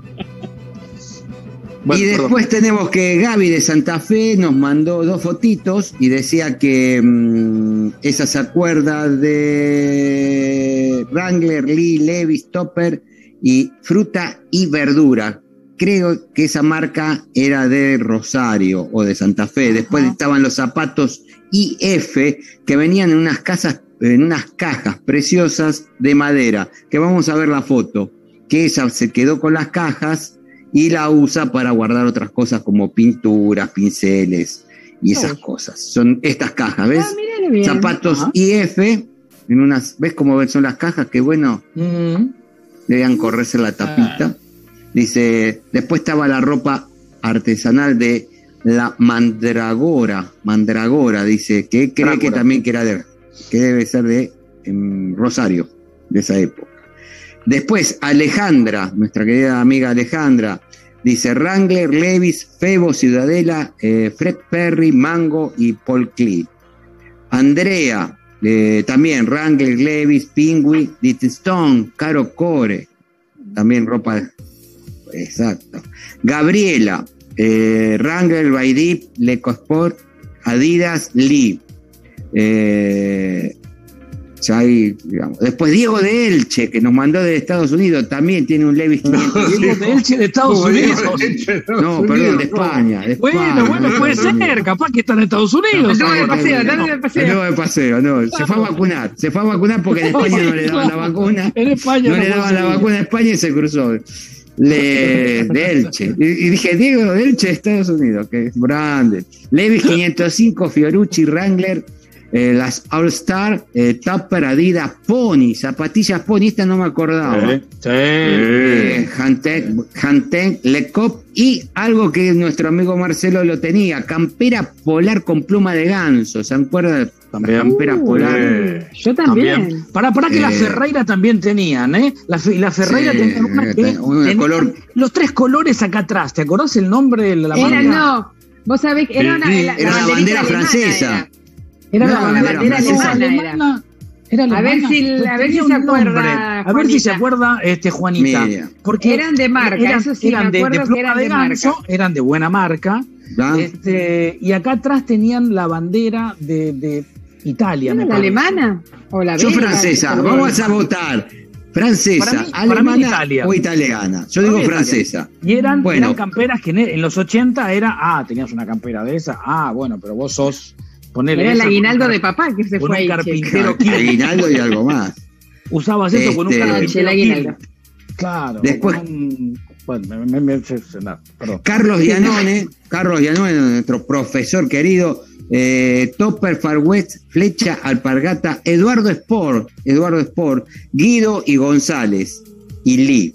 Bueno, y perdón. después tenemos que Gaby de Santa Fe nos mandó dos fotitos y decía que mm, esa se acuerda de Wrangler, Lee, Levis, Topper y fruta y verdura. Creo que esa marca era de Rosario o de Santa Fe. Después estaban los zapatos IF que venían en unas casas, en unas cajas preciosas de madera. Que vamos a ver la foto. Que ella se quedó con las cajas y la usa para guardar otras cosas como pinturas, pinceles y esas cosas. Son estas cajas, ¿ves? Ah, bien. Zapatos. IF en unas, ¿ves cómo son las cajas? Que bueno, debían correrse la tapita. Dice, después estaba la ropa artesanal de la mandragora, mandragora, dice, que cree que también que era de, que debe ser de em, Rosario, de esa época. Después, Alejandra, nuestra querida amiga Alejandra, dice Wrangler, Levis, Febo, Ciudadela, eh, Fred Perry, Mango y Paul Klee. Andrea, eh, también Wrangler, Levis, Pingui, Stone, Caro Core, también ropa, exacto. Gabriela, eh, Wrangler, Baidip, Lecosport, Adidas, Lee. Eh, Después Diego de Elche, que nos mandó de Estados Unidos, también tiene un Levis 500. Diego de Elche de Estados Unidos. no, perdón, de España, bueno, bueno, puede ser, capaz que está en Estados Unidos. No, de paseo, no, de paseo. No, de paseo, no. Se fue a vacunar, se fue a vacunar porque en España no le daban la vacuna. En España no, le daban la vacuna a España y se cruzó. Le, de Elche. Y, dije, Diego de Elche de Estados Unidos, que es grande. Levis 505, Fiorucci, Wrangler, eh, las All Star, eh, Tupper, Adidas, Pony, zapatillas Pony, esta no me acordaba. Sí, sí. Eh, Hanten, Lecop y algo que nuestro amigo Marcelo lo tenía, campera polar con pluma de ganso, ¿se acuerdan? Campera polar. Yo también. Para, para que la Ferreira también tenían, ¿eh? La, la Ferreira tenía una que color... los tres colores acá atrás, ¿te acordás el nombre de la Era, no, vos sabés que era, una, la, era la bandera francesa. Era la, bandera alemana. Era a ver si, a ver si se acuerda. A ver si se acuerda este, Juanita. Porque eran de marca, eran, eso sí eran de, de, eran de, ganso, marca. eran de buena marca. Este, y acá atrás tenían la bandera de, de Italia. ¿La alemana? ¿O la Yo francesa, vamos a votar. Francesa, alemana o italiana. Yo digo francesa. Y eran, bueno. camperas que en los 80 era, ah, tenías una campera de esa, ah, bueno, pero vos sos era el aguinaldo de papá que se fue ahí. carpintero Aguinaldo y algo más. Usabas eso con un este, carpintero. aguinaldo. Claro. Después. bueno, me, me, Carlos Gianone, Carlos Gianone, nuestro profesor querido, eh, Topper Far West, Flecha Alpargata, Eduardo Sport, Eduardo Sport, Guido y González y Lee.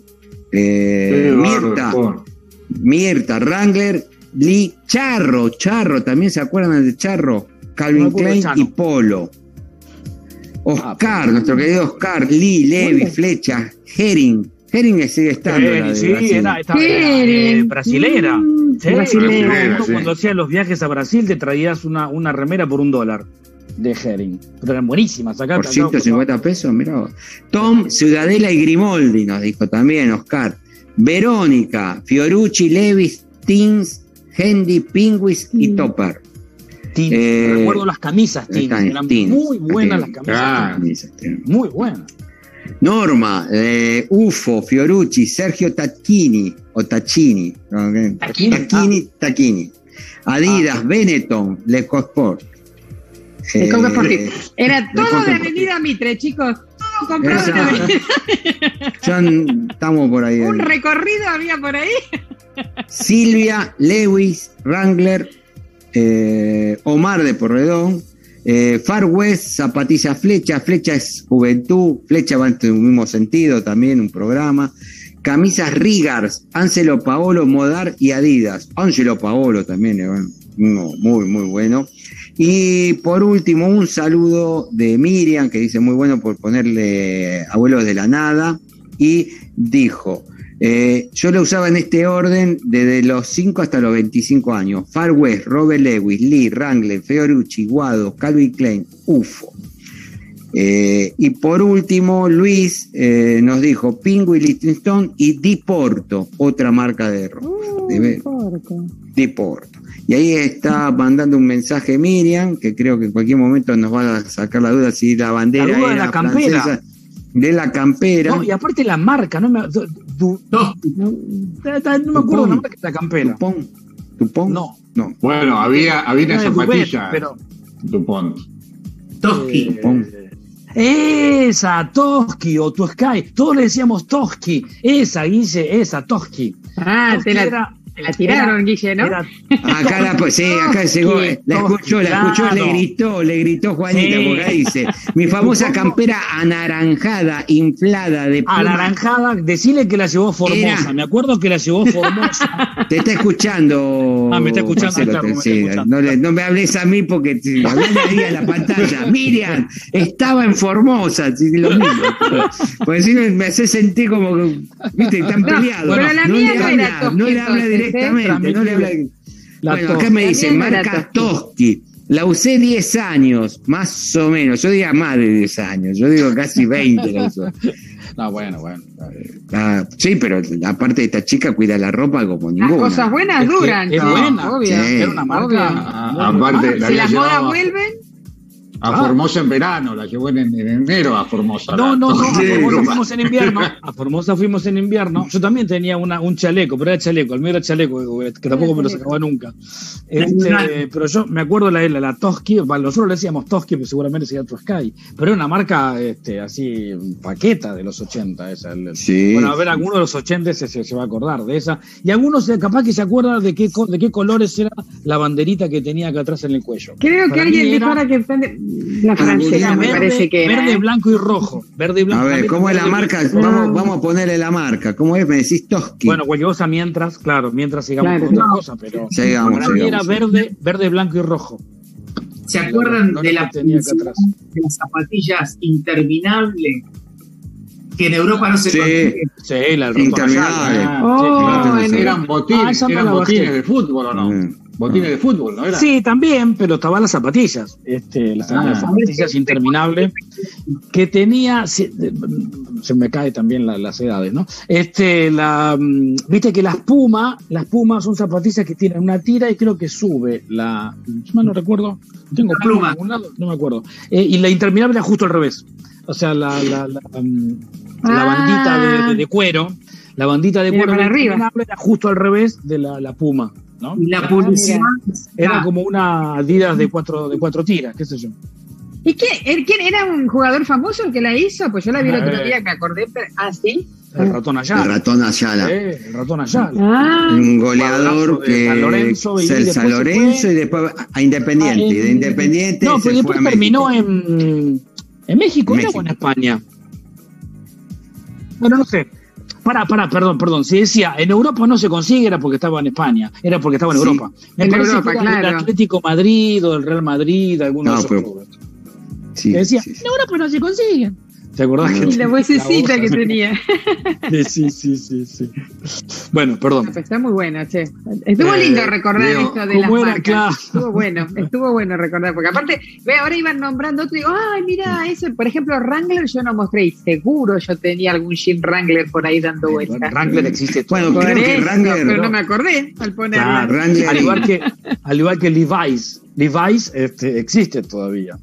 Eh, Mirta, Mirta, Wrangler, Lee, Charro, Charro, también se acuerdan de Charro, Calvin Klein y Polo. Oscar, nuestro querido Oscar, Lee, Levi, Flecha, Herring. Herring sigue estando. Herring, sí, era, eh, brasilera. brasilera. Cuando hacías los viajes a Brasil te traías una, una remera por un dólar de Herring. Pero eran buenísimas. Acá, por 150 pesos, mira. Tom, Ciudadela y Grimoldi, nos dijo también Oscar. Verónica, Fiorucci, Levis, Teens, Hendy, Pinguis y Topper. Eh, recuerdo las camisas, eran muy buenas las camisas. muy buenas. Norma, eh, Ufo, Fiorucci, Sergio Tacchini o Tacchini. Tacchini, Tacchini. Adidas, ah. Benetton, Lecosport. Eh, Era todo de Avenida Mitre, chicos. Todo comprado en Avenida. Ya estamos por ahí. Un recorrido había por ahí. Silvia, Lewis, Wrangler, eh, Omar de Porredón, eh, Far West, Zapatilla Flecha, Flecha es Juventud, Flecha va en el mismo sentido también, un programa. Camisas Rigars, Ángelo Paolo, Modar y Adidas. Ángelo Paolo también, eh, muy, muy bueno. Y por último, un saludo de Miriam, que dice muy bueno por ponerle abuelos de la nada. Y dijo, eh, yo lo usaba en este orden desde los 5 hasta los 25 años. Far West, Robert Lewis, Lee, Wrangler, Fiorucci, Guado, Calvin Klein, UFO. Eh, y por último, Luis eh, nos dijo Pingu y Lichtenstein y Diporto, otra marca de ropa. Uh, Diporto. Y ahí está mandando un mensaje Miriam, que creo que en cualquier momento nos va a sacar la duda si la bandera la de la campera. De la campera. y aparte la marca, no me, no. No, me acuerdo la marca de la campera. ¿Tupón? ¿Tupón? No. no. Bueno, había, había una zapatilla. Pero... Dupont. Toski. Eh, esa, Toski o Sky. Todos le decíamos Toski. Esa, Guille, esa, Toski. Ah, te la, La tiraron, Guille, ¿no? acá la, pues, sí, acá llegó, la escuchó, la escuchó, le gritó, le gritó Juanita, porque ahí dice, mi famosa campera anaranjada, inflada de pluma. Anaranjada, decirle que la llevó Formosa, me acuerdo que la llevó Formosa. Te está escuchando. Ah, me está escuchando. No, no, me hables a mí porque hablando ahí a la pantalla. Miriam, estaba en Formosa, lo mismo. Pues si me hace sentir como que, viste, están peleados. Pero la no, mía le no habla, era no le habla directamente, no le habla. Bueno, acá me dice, marca Toski. La usé 10 años, más o menos. Yo diría más de 10 años. Yo digo casi 20. no, bueno, bueno. Ah, sí, pero aparte de esta chica cuida la ropa como ninguna. Las cosas buenas duran. Es, buena, obvio. Sí. Era una marca. Ah, aparte, si las modas vuelven. A Formosa en verano, la llevó en, en enero a Formosa. No, no, no, a Formosa fuimos en invierno. A Formosa fuimos en invierno. Yo también tenía una, un chaleco, pero era chaleco, el mío era chaleco, que tampoco me lo sacaba nunca. Este, pero yo me acuerdo la, la, la Toski, nosotros le decíamos Toski, pero seguramente sería Toskai, pero era una marca este, así, paqueta de los 80. Esa, el, sí, bueno, a ver, alguno de los 80 se, se, se, va a acordar de esa. Y algunos capaz que se acuerdan de qué, de qué colores era la banderita que tenía acá atrás en el cuello. Creo Para que alguien dijo ahora que la francesa, me parece que Verde, era. blanco y rojo. Verde y blanco. A ver, ¿cómo es la marca? Vamos, vamos a ponerle la marca. ¿Cómo es? Me decís Toski. Bueno, cualquier cosa mientras, claro, mientras sigamos Claro. con otra cosa, pero Sigamos, para mí era sigamos. verde, verde, blanco y rojo. ¿Se acuerdan No, de no la tenía acá atrás. de las zapatillas interminables que en Europa no se Sí. consigue? Sí, la Interminable. Ah, Oh, sí, claro. en- Eran botines, Ah, no eran botines de fútbol o no? Mm. Botines de fútbol, ¿no era? Sí, también, pero estaban las zapatillas, este, las, Ah. las zapatillas interminables, que tenía, se, se me cae también la- las edades, ¿no? Este, la, mm, viste que las Puma, las Puma son zapatillas que tienen una tira y creo que sube la, yo no recuerdo, tengo La pluma algún lado, no me acuerdo, Eh, y la interminable era justo al revés, o sea, la, la, la, mm, la Ah. bandita de, de- de cuero, la bandita de cuero arriba. interminable era justo al revés de la, la Puma, ¿no? Y la publicidad Era Ah, como una Adidas de cuatro, de cuatro tiras, qué sé yo. ¿Y qué? ¿Er- ¿Quién era un jugador famoso el que la hizo? Pues yo la vi el otro Eh. día, me acordé. Pero, ah, sí. El ratón El Ayala. ratón Ayala. Eh, el ratón Ayala. Ah, Un goleador que San Lorenzo y San después se Lorenzo y después a Independiente. Ah, y de en- Independiente No, pero después terminó en, en México, ¿era México. o en España? Bueno, no sé. Pará, pará, perdón, perdón. Si decía, en Europa no se consigue, era porque estaba en España, era porque estaba en Sí, Europa. Me en parece Europa, que era claro. el Atlético Madrid o el Real Madrid, alguno No, de esos pero-. Sí, decía, sí. en Europa no se consiguen. ¿Te acordás que y la vocecita que tenía. Sí, sí, sí, sí. Bueno, perdón. Pues Está muy buena, che. Estuvo Eh, lindo recordar Leo, esto de las marcas. Claro. Estuvo bueno, estuvo bueno recordar, porque aparte, ve, ahora iban nombrando otro y digo, ay, mira, ese, por ejemplo, Wrangler yo no mostré y seguro yo tenía algún jean Wrangler por ahí dando vueltas. Wrangler existe. Bueno, Por creo que eso, Wrangler- pero no me acordé al. Claro, Wrangler- al igual que al igual que Levi's, Levi's este, existe todavía.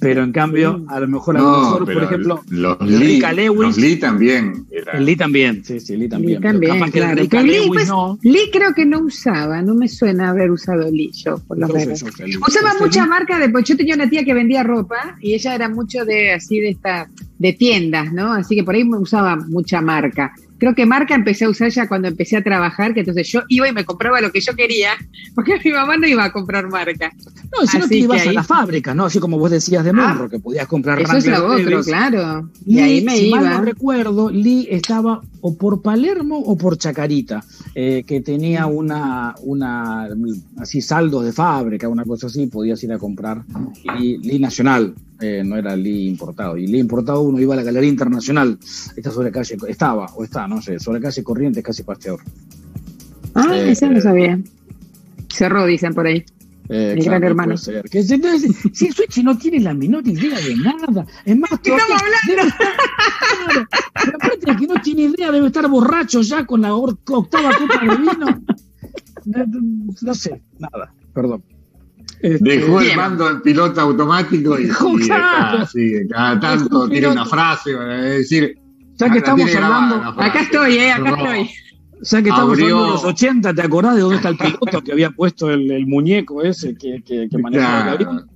Pero en cambio, a lo mejor, a lo No, mejor por ejemplo, los Rica Lee, Lewis. los Lee también. era- el Lee también, sí, sí, Lee también. Lee también, capaz que claro. Lee, Lewis pues, no. Lee creo que no usaba, no me suena haber usado Lee yo, por lo menos. Usaba mucha marca de, pues yo tenía una tía que vendía ropa y ella era mucho de así de esta, de tiendas, ¿no? Así que por ahí me usaba mucha marca. Creo que marca empecé a usar ya cuando empecé a trabajar, que entonces yo iba y me compraba lo que yo quería, porque mi mamá no iba a comprar marca. No, si no Así te ibas que a la fábrica, ¿no? Así como vos decías de Ah, Monro, que podías comprar Eso es lo otro, claro. Y ahí me si mal iba. no recuerdo, Lee estaba o por Palermo o por Chacarita, eh, que tenía una, una, así saldos de fábrica, una cosa así, podías ir a comprar Lee, Lee Nacional, eh, no era Lee importado. Y Lee importado uno iba a la Galería Internacional, está sobre calle, estaba, o está, no sé, sobre calle Corrientes, casi Pasteur. Ah, Eh, ese no sabía. Cerró, dicen por ahí. Eh, Mi gran hermano. Que entonces, si el Switch no tiene la menor idea de nada, es más, ¿Qué estamos todavía debe estar- Claro, pero aparte que no tiene idea, debe estar borracho ya con la octava copa de vino. No, no sé, nada, perdón. Este, Dejó el mando en piloto automático y, Dejó, y claro. está, sí, cada tanto tiene una frase para decir. ya que la estamos hablando. Acá estoy, eh, acá No. Estoy. ya que estamos Abrió- hablando de los 80, ¿te acordás de dónde está el piloto que había puesto el, el muñeco ese que, que, que manejaba el Claro. avión?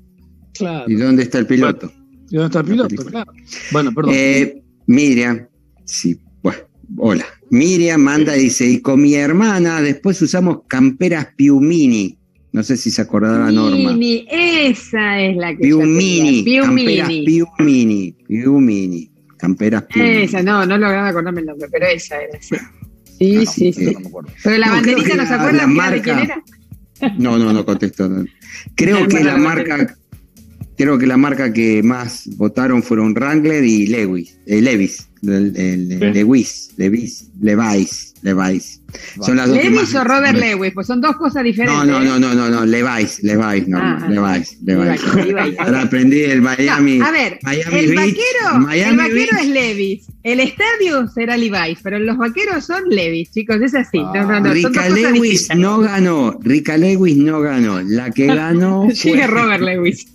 Claro. ¿Y dónde está el piloto? ¿Y dónde está el piloto? Claro. Bueno, perdón. Eh, Miriam, sí, bueno, hola. Miriam manda y dice, y con mi hermana después usamos camperas Piumini. No sé si se acordará Norma. Piumini, esa es la que Piumini, camperas Piumini, Piumini, camperas Piumini. Esa, no, no lograba acordarme el nombre, pero esa era, sí. Sí, ah, sí, sí. pero la banderita no se acuerda de quién era. No, no, no contesto. Creo que la marca, creo que la marca que más votaron fueron Wrangler y Lewis, eh, Levis, Lewis, Levis, Levi's, Levi's. Son las dos Levis o Robert Lewis, pues son dos cosas diferentes. No, no, no, no, no, Levi's, Levi's, no, ah, Levi's, Levi's. Ahora aprendí el Miami. a ver, el vaquero, el vaquero es Levis. El estadio será Levi's, pero los vaqueros son Levis, chicos, es así. no, no, no, Rica Lewis no ganó, Rica Lewis no ganó. La que ganó fue Robert Lewis.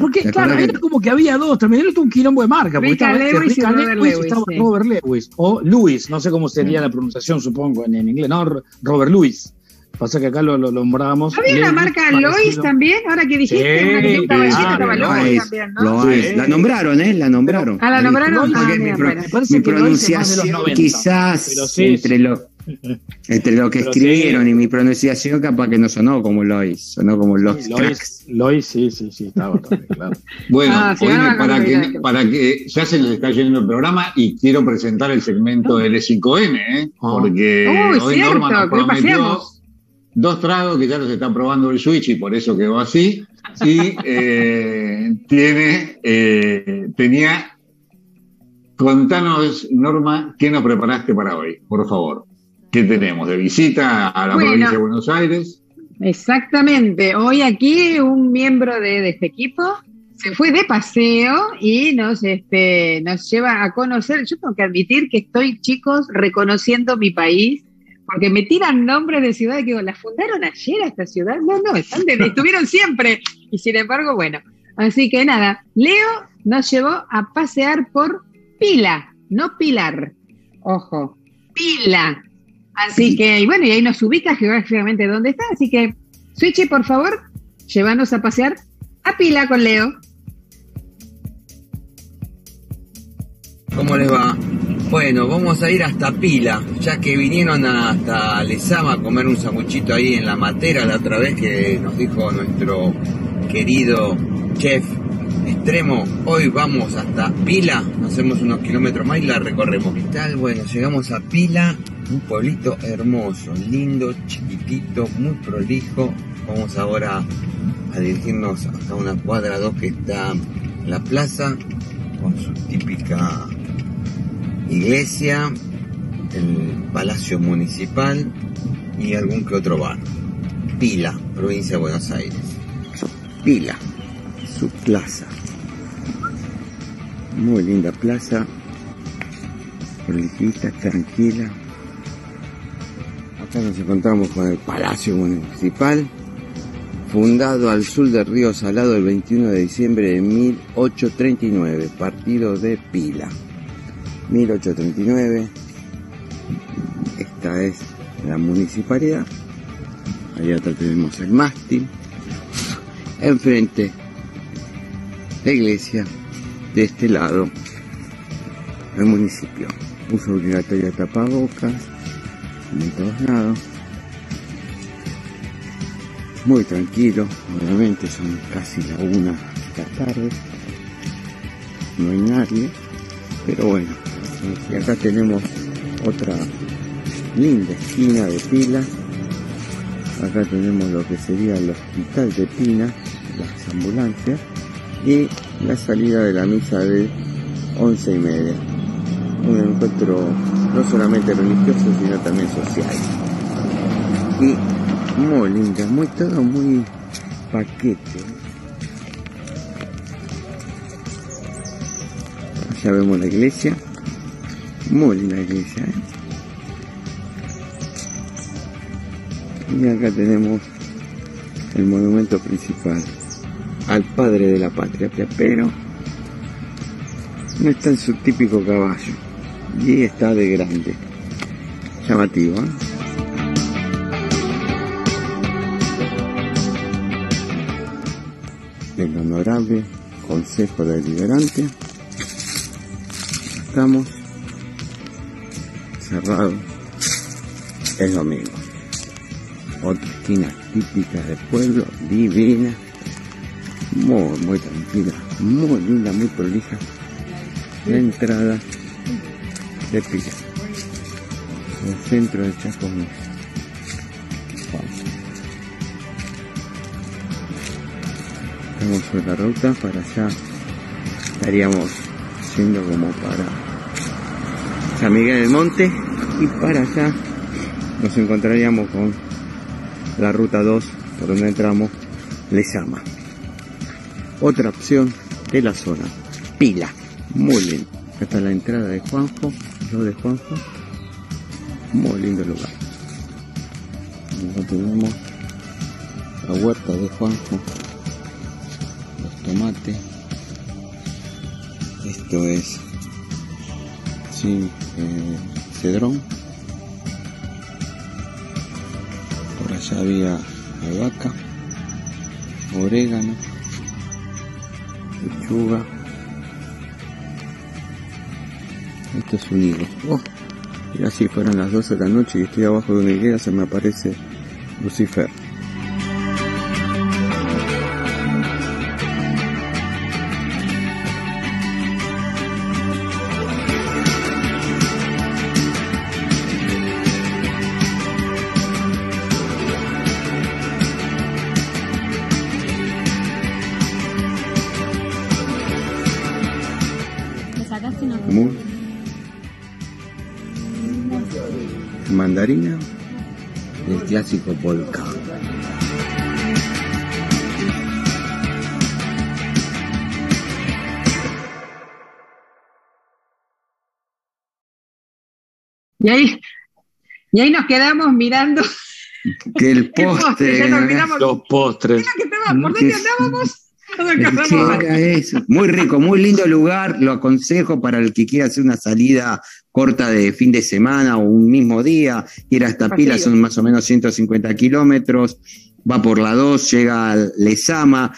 Porque claro, era como que había dos, también era un quilombo de marca. Porque estaba, Lewis, Rica Lewis, Lewis estaba Robert Lewis, o Lewis, no sé cómo sería la pronunciación, supongo, en, en inglés, no, Robert Lewis. Pasa que acá lo, lo nombrábamos. ¿Había una marca Lois también? Ahora que dijiste, sí, una que estaba estaba Lois también, ¿no? La nombraron, ¿eh? La nombraron. Ah, la nombraron. Ah, mi, mi pronunciación quizás entre los entre lo que escribieron y mi pronunciación, capaz que no sonó como Lois, sonó como Lois. Lois, Lois sí, sí, sí, estaba también, claro. Bueno, ah, para, que, para que ya se nos está yendo el programa y quiero presentar el segmento del E5N, ¿eh? Ah. porque hoy Norma nos prometió dos tragos que ya nos están probando el Switch y por eso quedó así. Y eh, tiene, eh, tenía Contanos, Norma, ¿qué nos preparaste para hoy? Por favor. ¿Qué tenemos? ¿De visita a la provincia de Buenos Aires? Exactamente. Hoy aquí un miembro de, este equipo se fue de paseo y nos, este, nos lleva a conocer. Yo tengo que admitir que estoy, chicos, reconociendo mi país, porque me tiran nombres de ciudades que digo, ¿la fundaron ayer a esta ciudad? No, no, están estuvieron siempre. Y sin embargo, bueno. Así que nada, Leo nos llevó a pasear por Pila, no Pilar. Ojo, Pila. Así que, y bueno, y ahí nos ubica geográficamente dónde está. Así que, Switchy, por favor, llévanos a pasear a Pila con Leo. ¿Cómo les va? Bueno, vamos a ir hasta Pila, ya que vinieron hasta Lezama a comer un samuchito ahí en la matera la otra vez que nos dijo nuestro querido chef extremo. Hoy vamos hasta Pila, hacemos unos kilómetros más y la recorremos. ¿Qué tal? Bueno, llegamos a Pila un pueblito hermoso, lindo, chiquitito, muy prolijo. Vamos ahora a dirigirnos hasta una cuadra 2 que está la plaza con su típica iglesia, el palacio municipal y algún que otro bar. Pila, provincia de Buenos Aires. Pila, su plaza. Muy linda plaza, prolijita, tranquila, nos encontramos con el Palacio Municipal, fundado al sur del río Salado el 21 de diciembre de 1839, partido de Pila. 1839, esta es la municipalidad, ahí atrás tenemos el mástil, enfrente la iglesia, de este lado el municipio. Uso obligatorio de tapabocas, en todos lados. Muy tranquilo, obviamente son casi la una de la tarde. No hay nadie, pero bueno. Y acá tenemos otra linda esquina de pila. Acá tenemos lo que sería el hospital de Pina, las ambulancias y la salida de la misa de once y media. Un encuentro no solamente religioso, sino también social. Y muy linda, muy todo muy paquete. Ya vemos la iglesia, muy linda iglesia. ¿eh? Y acá tenemos el monumento principal al padre de la patria, pero no está en su típico caballo y está de grande. Llamativo, ¿eh? El honorable Consejo Deliberante. Estamos. cerrado. Es domingo. Otra esquina típica del pueblo, divina. Muy, muy tranquila, muy linda, muy prolija. La entrada de Pila. El centro de Chaco Estamos en la ruta para allá. Estaríamos yendo como para San Miguel del Monte y para allá nos encontraríamos con la ruta 2 por donde entramos llama Otra opción de la zona. Pila. Muy lindo. Está la entrada de Juanjo, lo de Juanjo. Muy lindo lugar. Tenemos la huerta de Juanjo, los tomates. Esto es sí, eh, cedrón. Por allá había albahaca, orégano, lechuga. Esto es un hilo. Oh, y así fueron las 12 de la noche y estoy abajo de una higuera, se me aparece Lucifer. Clásico polka. Y ahí, y ahí nos quedamos mirando. Que el postre. los postres. ¿Por dónde andábamos? Muy rico, muy lindo lugar. Lo aconsejo para el que quiera hacer una salida corta de fin de semana o un mismo día. Ir hasta Pila son más o menos 150 kilómetros. Va por la 2, llega a Lezama.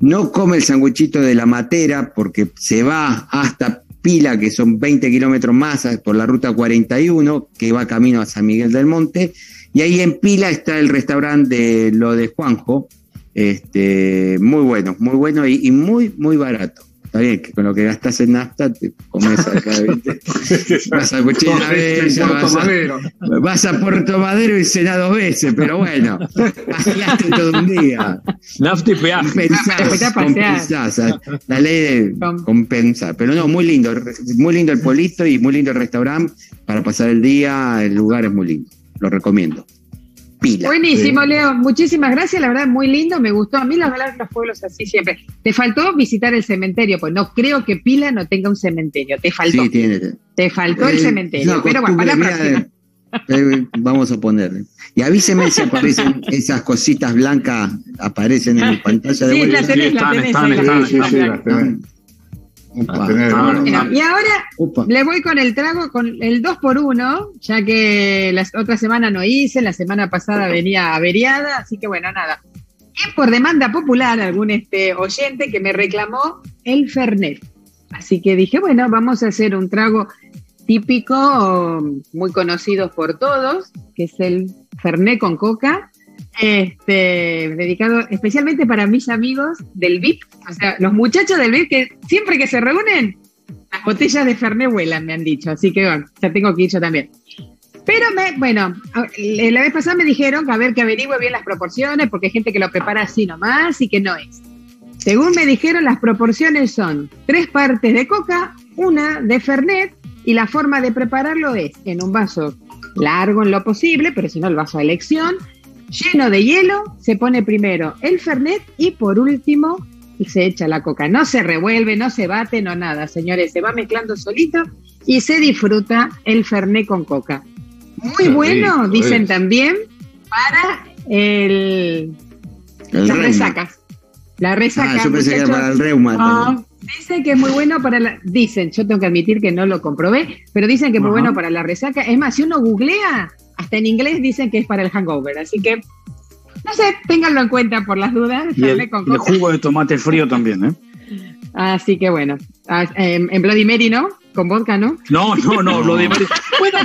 No come el sanguichito de la matera porque se va hasta Pila, que son 20 kilómetros más por la ruta 41, que va camino a San Miguel del Monte. Y ahí en Pila está el restaurante de lo de Juanjo, este, muy bueno, muy bueno y, muy, muy barato. Está bien, que con lo que gastas en nafta te comes acá, vas a Cuchilla Bella, vas, a, vas a Puerto Madero y cena dos veces, pero bueno, paseaste todo un día. Nafta y peaje. Compensás, la ley de compensar. Pero no, muy lindo, muy lindo el polito y muy lindo el restaurante para pasar el día, el lugar es muy lindo, lo recomiendo. Buenísimo, Leo. Muchísimas gracias. La verdad, muy lindo. Me gustó. A mí las verdad los pueblos así siempre. Te faltó visitar el cementerio, pues no creo que Pila no tenga un cementerio. Te faltó. Sí, tiene. Te faltó el eh, cementerio. pero bueno, para la próxima. Eh, vamos a ponerle. Y avíseme si aparecen esas cositas blancas, aparecen en mi pantalla de sí, la tenés, la tenés, y ahora le voy con el trago, con el 2 por 1 ya que la otra semana no hice, la semana pasada venía averiada, así que bueno, nada. Y por demanda popular, algún este oyente que me reclamó el Fernet. Así que dije, bueno, vamos a hacer un trago típico, muy conocido por todos, que es el Fernet con coca, este, dedicado especialmente para mis amigos del VIP, o sea, los muchachos del VIP que siempre que se reúnen, las botellas de Fernet vuelan, me han dicho, así que bueno, ya tengo que ir yo también. Pero me, bueno, la vez pasada me dijeron que a ver que averigüe bien las proporciones, porque hay gente que lo prepara así nomás y que no es. Según me dijeron, las proporciones son tres partes de coca, una de Fernet, y la forma de prepararlo es en un vaso largo en lo posible, pero si no el vaso de elección, lleno de hielo, se pone primero el Fernet y por último se echa la coca. No se revuelve, no se bate, no nada, señores, se va mezclando solito y se disfruta el Fernet con coca. Muy bueno, dicen también, para el, las resacas. La resaca. Ah, yo pensé que era para el reuma. dicen que es muy bueno para la. Dicen, yo tengo que admitir que no lo comprobé, pero dicen que es muy bueno para la resaca. Es más, si uno googlea, hasta en inglés dicen que es para el hangover, así que no sé, ténganlo en cuenta por las dudas. Y el, jugo de tomate frío también, ¿eh? Así que bueno, ah, en Bloody Mary no, Con vodka, ¿no? No, no, no, lo de Bueno,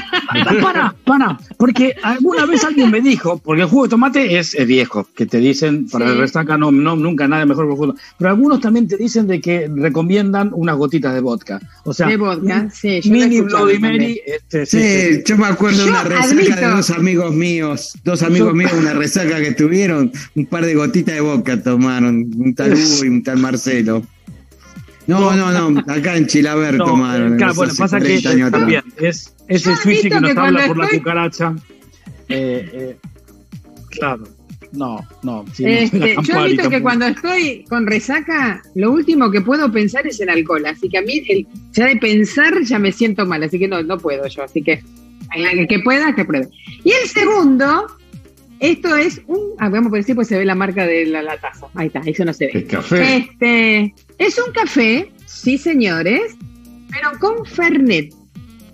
para, para, porque alguna vez alguien me dijo, porque el jugo de tomate es, viejo, que te dicen, para el resaca no, no, nunca nada mejor que el jugo Pero algunos también te dicen de que recomiendan unas gotitas de vodka. O sea, de vodka, sí. Mini Bloody Mary. Este, sí, yo me acuerdo de una resaca de dos amigos míos, dos amigos míos, una resaca que tuvieron, un par de gotitas de vodka tomaron, un tal Hugo y un tal Marcelo. No, no, no, acá en Chilaver no, tomaron. Claro, bueno, pasa que también es ese switch que nos habla por la cucaracha. Eh, eh, claro. No, no. este, yo he visto que cuando estoy con resaca, lo último que puedo pensar es en alcohol. Así que a mí, el, ya de pensar, ya me siento mal. Así que no, no puedo yo. Así que, que pueda, que pruebe. Y el segundo, esto es un, ah, vamos a decir, pues se ve la marca de la, taza. Ahí está, eso no se ve. Es café. Este, es un café, sí señores, pero con Fernet.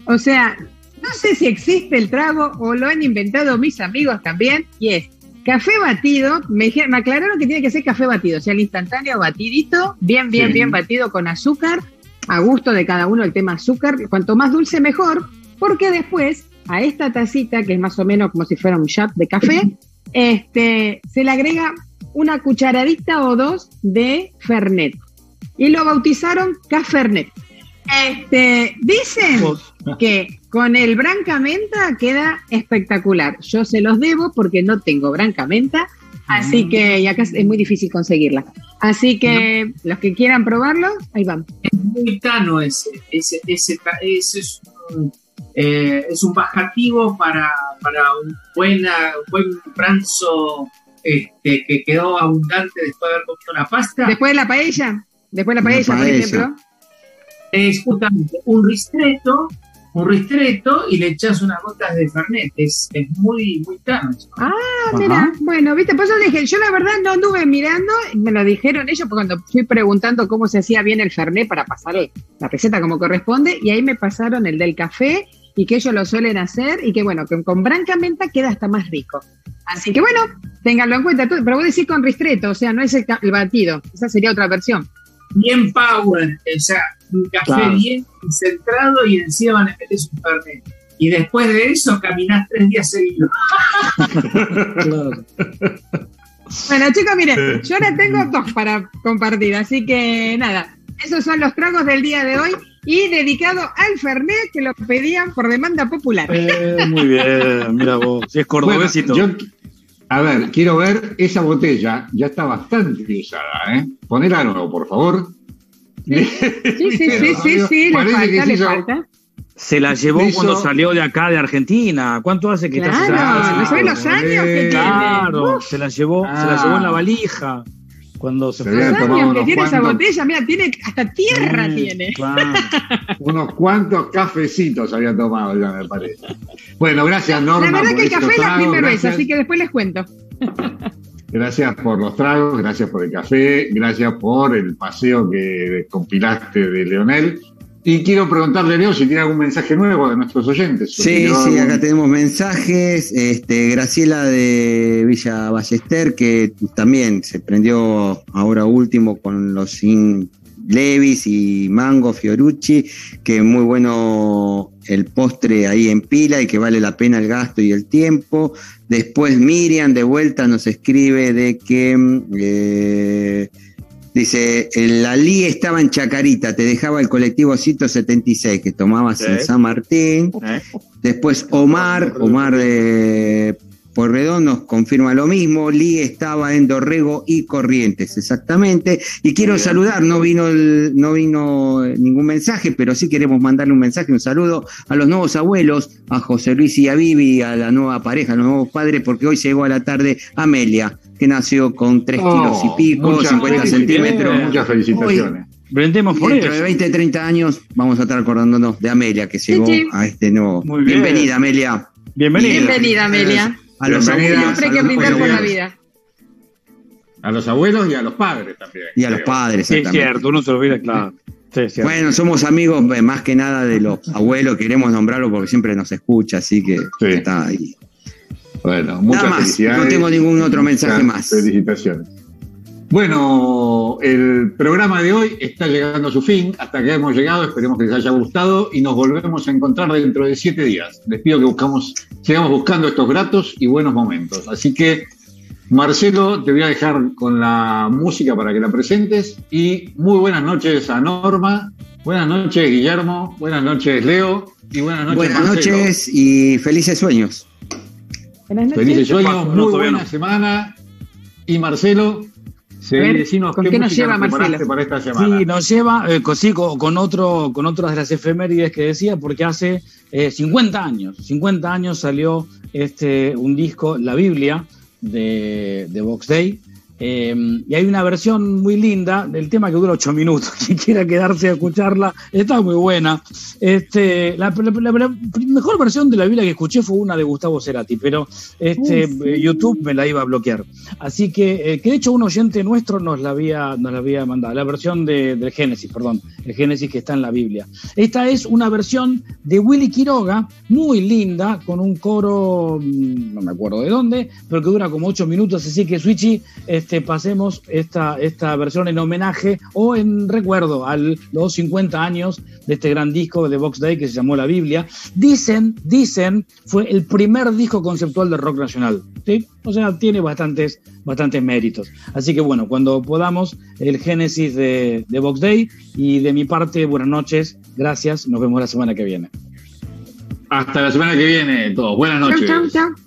O sea, no sé si existe el trago o lo han inventado mis amigos también, y es café batido, me, me aclararon que tiene que ser café batido, o sea, el instantáneo batidito, bien, bien, bien batido con azúcar, a gusto de cada uno el tema azúcar, cuanto más dulce mejor, porque después a esta tacita, que es más o menos como si fuera un shot de café, este, se le agrega una cucharadita o dos de Fernet. Y lo bautizaron Cafernet. Este, dicen que con el Brancamenta queda espectacular. Yo se los debo porque no tengo Brancamenta, así mm. que y acá es muy difícil conseguirla. Así que los que quieran probarlo, ahí van. Es muy tano ese, ese, ese, ese es un eh, es un bajativo para, un, buena, buen pranzo este, que quedó abundante después de haber comido una pasta. Después de la paella, después de la paella, por ejemplo. Es justamente un ristreto, un ristreto y le echas unas gotas de Fernet. Es, muy, muy tano. Ah, mira, bueno, viste, pues yo dije, yo la verdad no anduve mirando, me lo dijeron ellos cuando fui preguntando cómo se hacía bien el Fernet para pasar la receta como corresponde, y ahí me pasaron el del café y que ellos lo suelen hacer y que bueno, que con branca menta queda hasta más rico. Así que bueno, ténganlo en cuenta. Pero voy a decir con ristreto, o sea, no es el, batido, esa sería otra versión. Bien power, o sea, un café bien concentrado y encima le metes un fernet. Y después de eso caminás tres días seguidos. Bueno, chicos, miren, yo ahora tengo dos para compartir, así que nada, esos son los tragos del día de hoy y dedicado al Fernet que lo pedían por demanda popular. Eh, muy bien, mira vos, si es cordobesito. A ver, quiero ver esa botella, ya está bastante usada, ¿eh? Ponela nuevo, por favor. Sí, sí, sí, sí, sí, le falta, le falta. Se la llevó cuando salió de acá, de Argentina. ¿Cuánto hace que está Claro, ¿no sabes los años que Claro, se la llevó, se la llevó en la valija cuando se, fue. años que tiene esa botella, mira, tiene hasta tierra tiene. unos cuantos cafecitos había tomado ya me parece. Bueno, gracias Norma. La verdad que el café es la primera vez, así que después les cuento. Gracias por los tragos, gracias por el café, gracias por el paseo que compilaste de Leonel. Y quiero preguntarle, Leo, si tiene algún mensaje nuevo de nuestros oyentes. Sí, sí, acá tenemos mensajes. Este, Graciela de Villa Ballester, que también se prendió ahora último con los Levis y Mango Fiorucci, que muy bueno el postre ahí en pila y que vale la pena el gasto y el tiempo. Después Miriam de vuelta nos escribe de que... Eh, Dice, la Lí estaba en Chacarita, te dejaba el colectivo 176 que tomabas en San Martín. Después Omar, Omar de Porredón nos confirma lo mismo. Lí estaba en Dorrego y Corrientes, exactamente. Y quiero saludar, no vino, no vino ningún mensaje, pero sí queremos mandarle un mensaje, un saludo a los nuevos abuelos, a José Luis y a Vivi, a la nueva pareja, a los nuevos padres, porque hoy llegó a la tarde Amelia que nació con 3 kilos y pico, 50 centímetros. Muchas felicitaciones. Brindemos por Dentro de 20, 30 años vamos a estar acordándonos de Amelia, que llegó a este nuevo. Bienvenida, Amelia. Bienvenida. Bienvenida, Amelia. A los abuelos. Siempre hay que brindar por la vida. A los abuelos y a los padres también. Y a los padres, Es cierto, uno se lo olvida, claro. bueno, somos amigos eh, más que nada de los abuelos, queremos nombrarlo porque siempre nos escucha, así que está ahí. Bueno, muchas Nada más, no tengo ningún otro mensaje más. Felicitaciones. Bueno, el programa de hoy está llegando a su fin. Hasta que hemos llegado, esperemos que les haya gustado y nos volvemos a encontrar dentro de siete días. Les pido que buscamos, sigamos buscando estos gratos y buenos momentos. Así que, Marcelo, te voy a dejar con la música para que la presentes y muy buenas noches a Norma, buenas noches Guillermo, buenas noches Leo y buenas noches Buenas noches y felices sueños. Buenas noches. Felices sueños, muy buena semana. Y Marcelo, ¿Con qué, nos lleva Marcelo? Para esta semana? Sí, nos lleva eh, con, otro, con otras de las efemérides que decía, porque hace 50 eh, años, 50 años salió este, un disco, La Biblia, de, de Box Day, Em, y hay una versión muy linda del tema que dura ocho minutos. Quien quiera quedarse a escucharla, está muy buena. Este, la, mejor versión de la Biblia que escuché fue una de Gustavo Cerati, pero este, eh, YouTube me la iba a bloquear. Así que, eh, que de hecho un oyente nuestro nos la había, nos la había mandado, la versión de, del Génesis, perdón, el Génesis que está en la Biblia. Esta es una versión de Willy Quiroga, muy linda, con un coro, mm, no me acuerdo de dónde, pero que dura como ocho minutos, así que Switchy este, pasemos esta, esta versión en homenaje o en recuerdo a los 50 años de este gran disco de Box Day que se llamó La Biblia. Dicen, dicen, fue el primer disco conceptual de rock nacional. ¿sí? O sea, tiene bastantes, bastantes méritos. Así que bueno, cuando podamos, el génesis de, de Box Day y de mi parte, buenas noches, gracias, nos vemos la semana que viene. Hasta la semana que viene, todos. Buenas noches. Chau, chau, chau.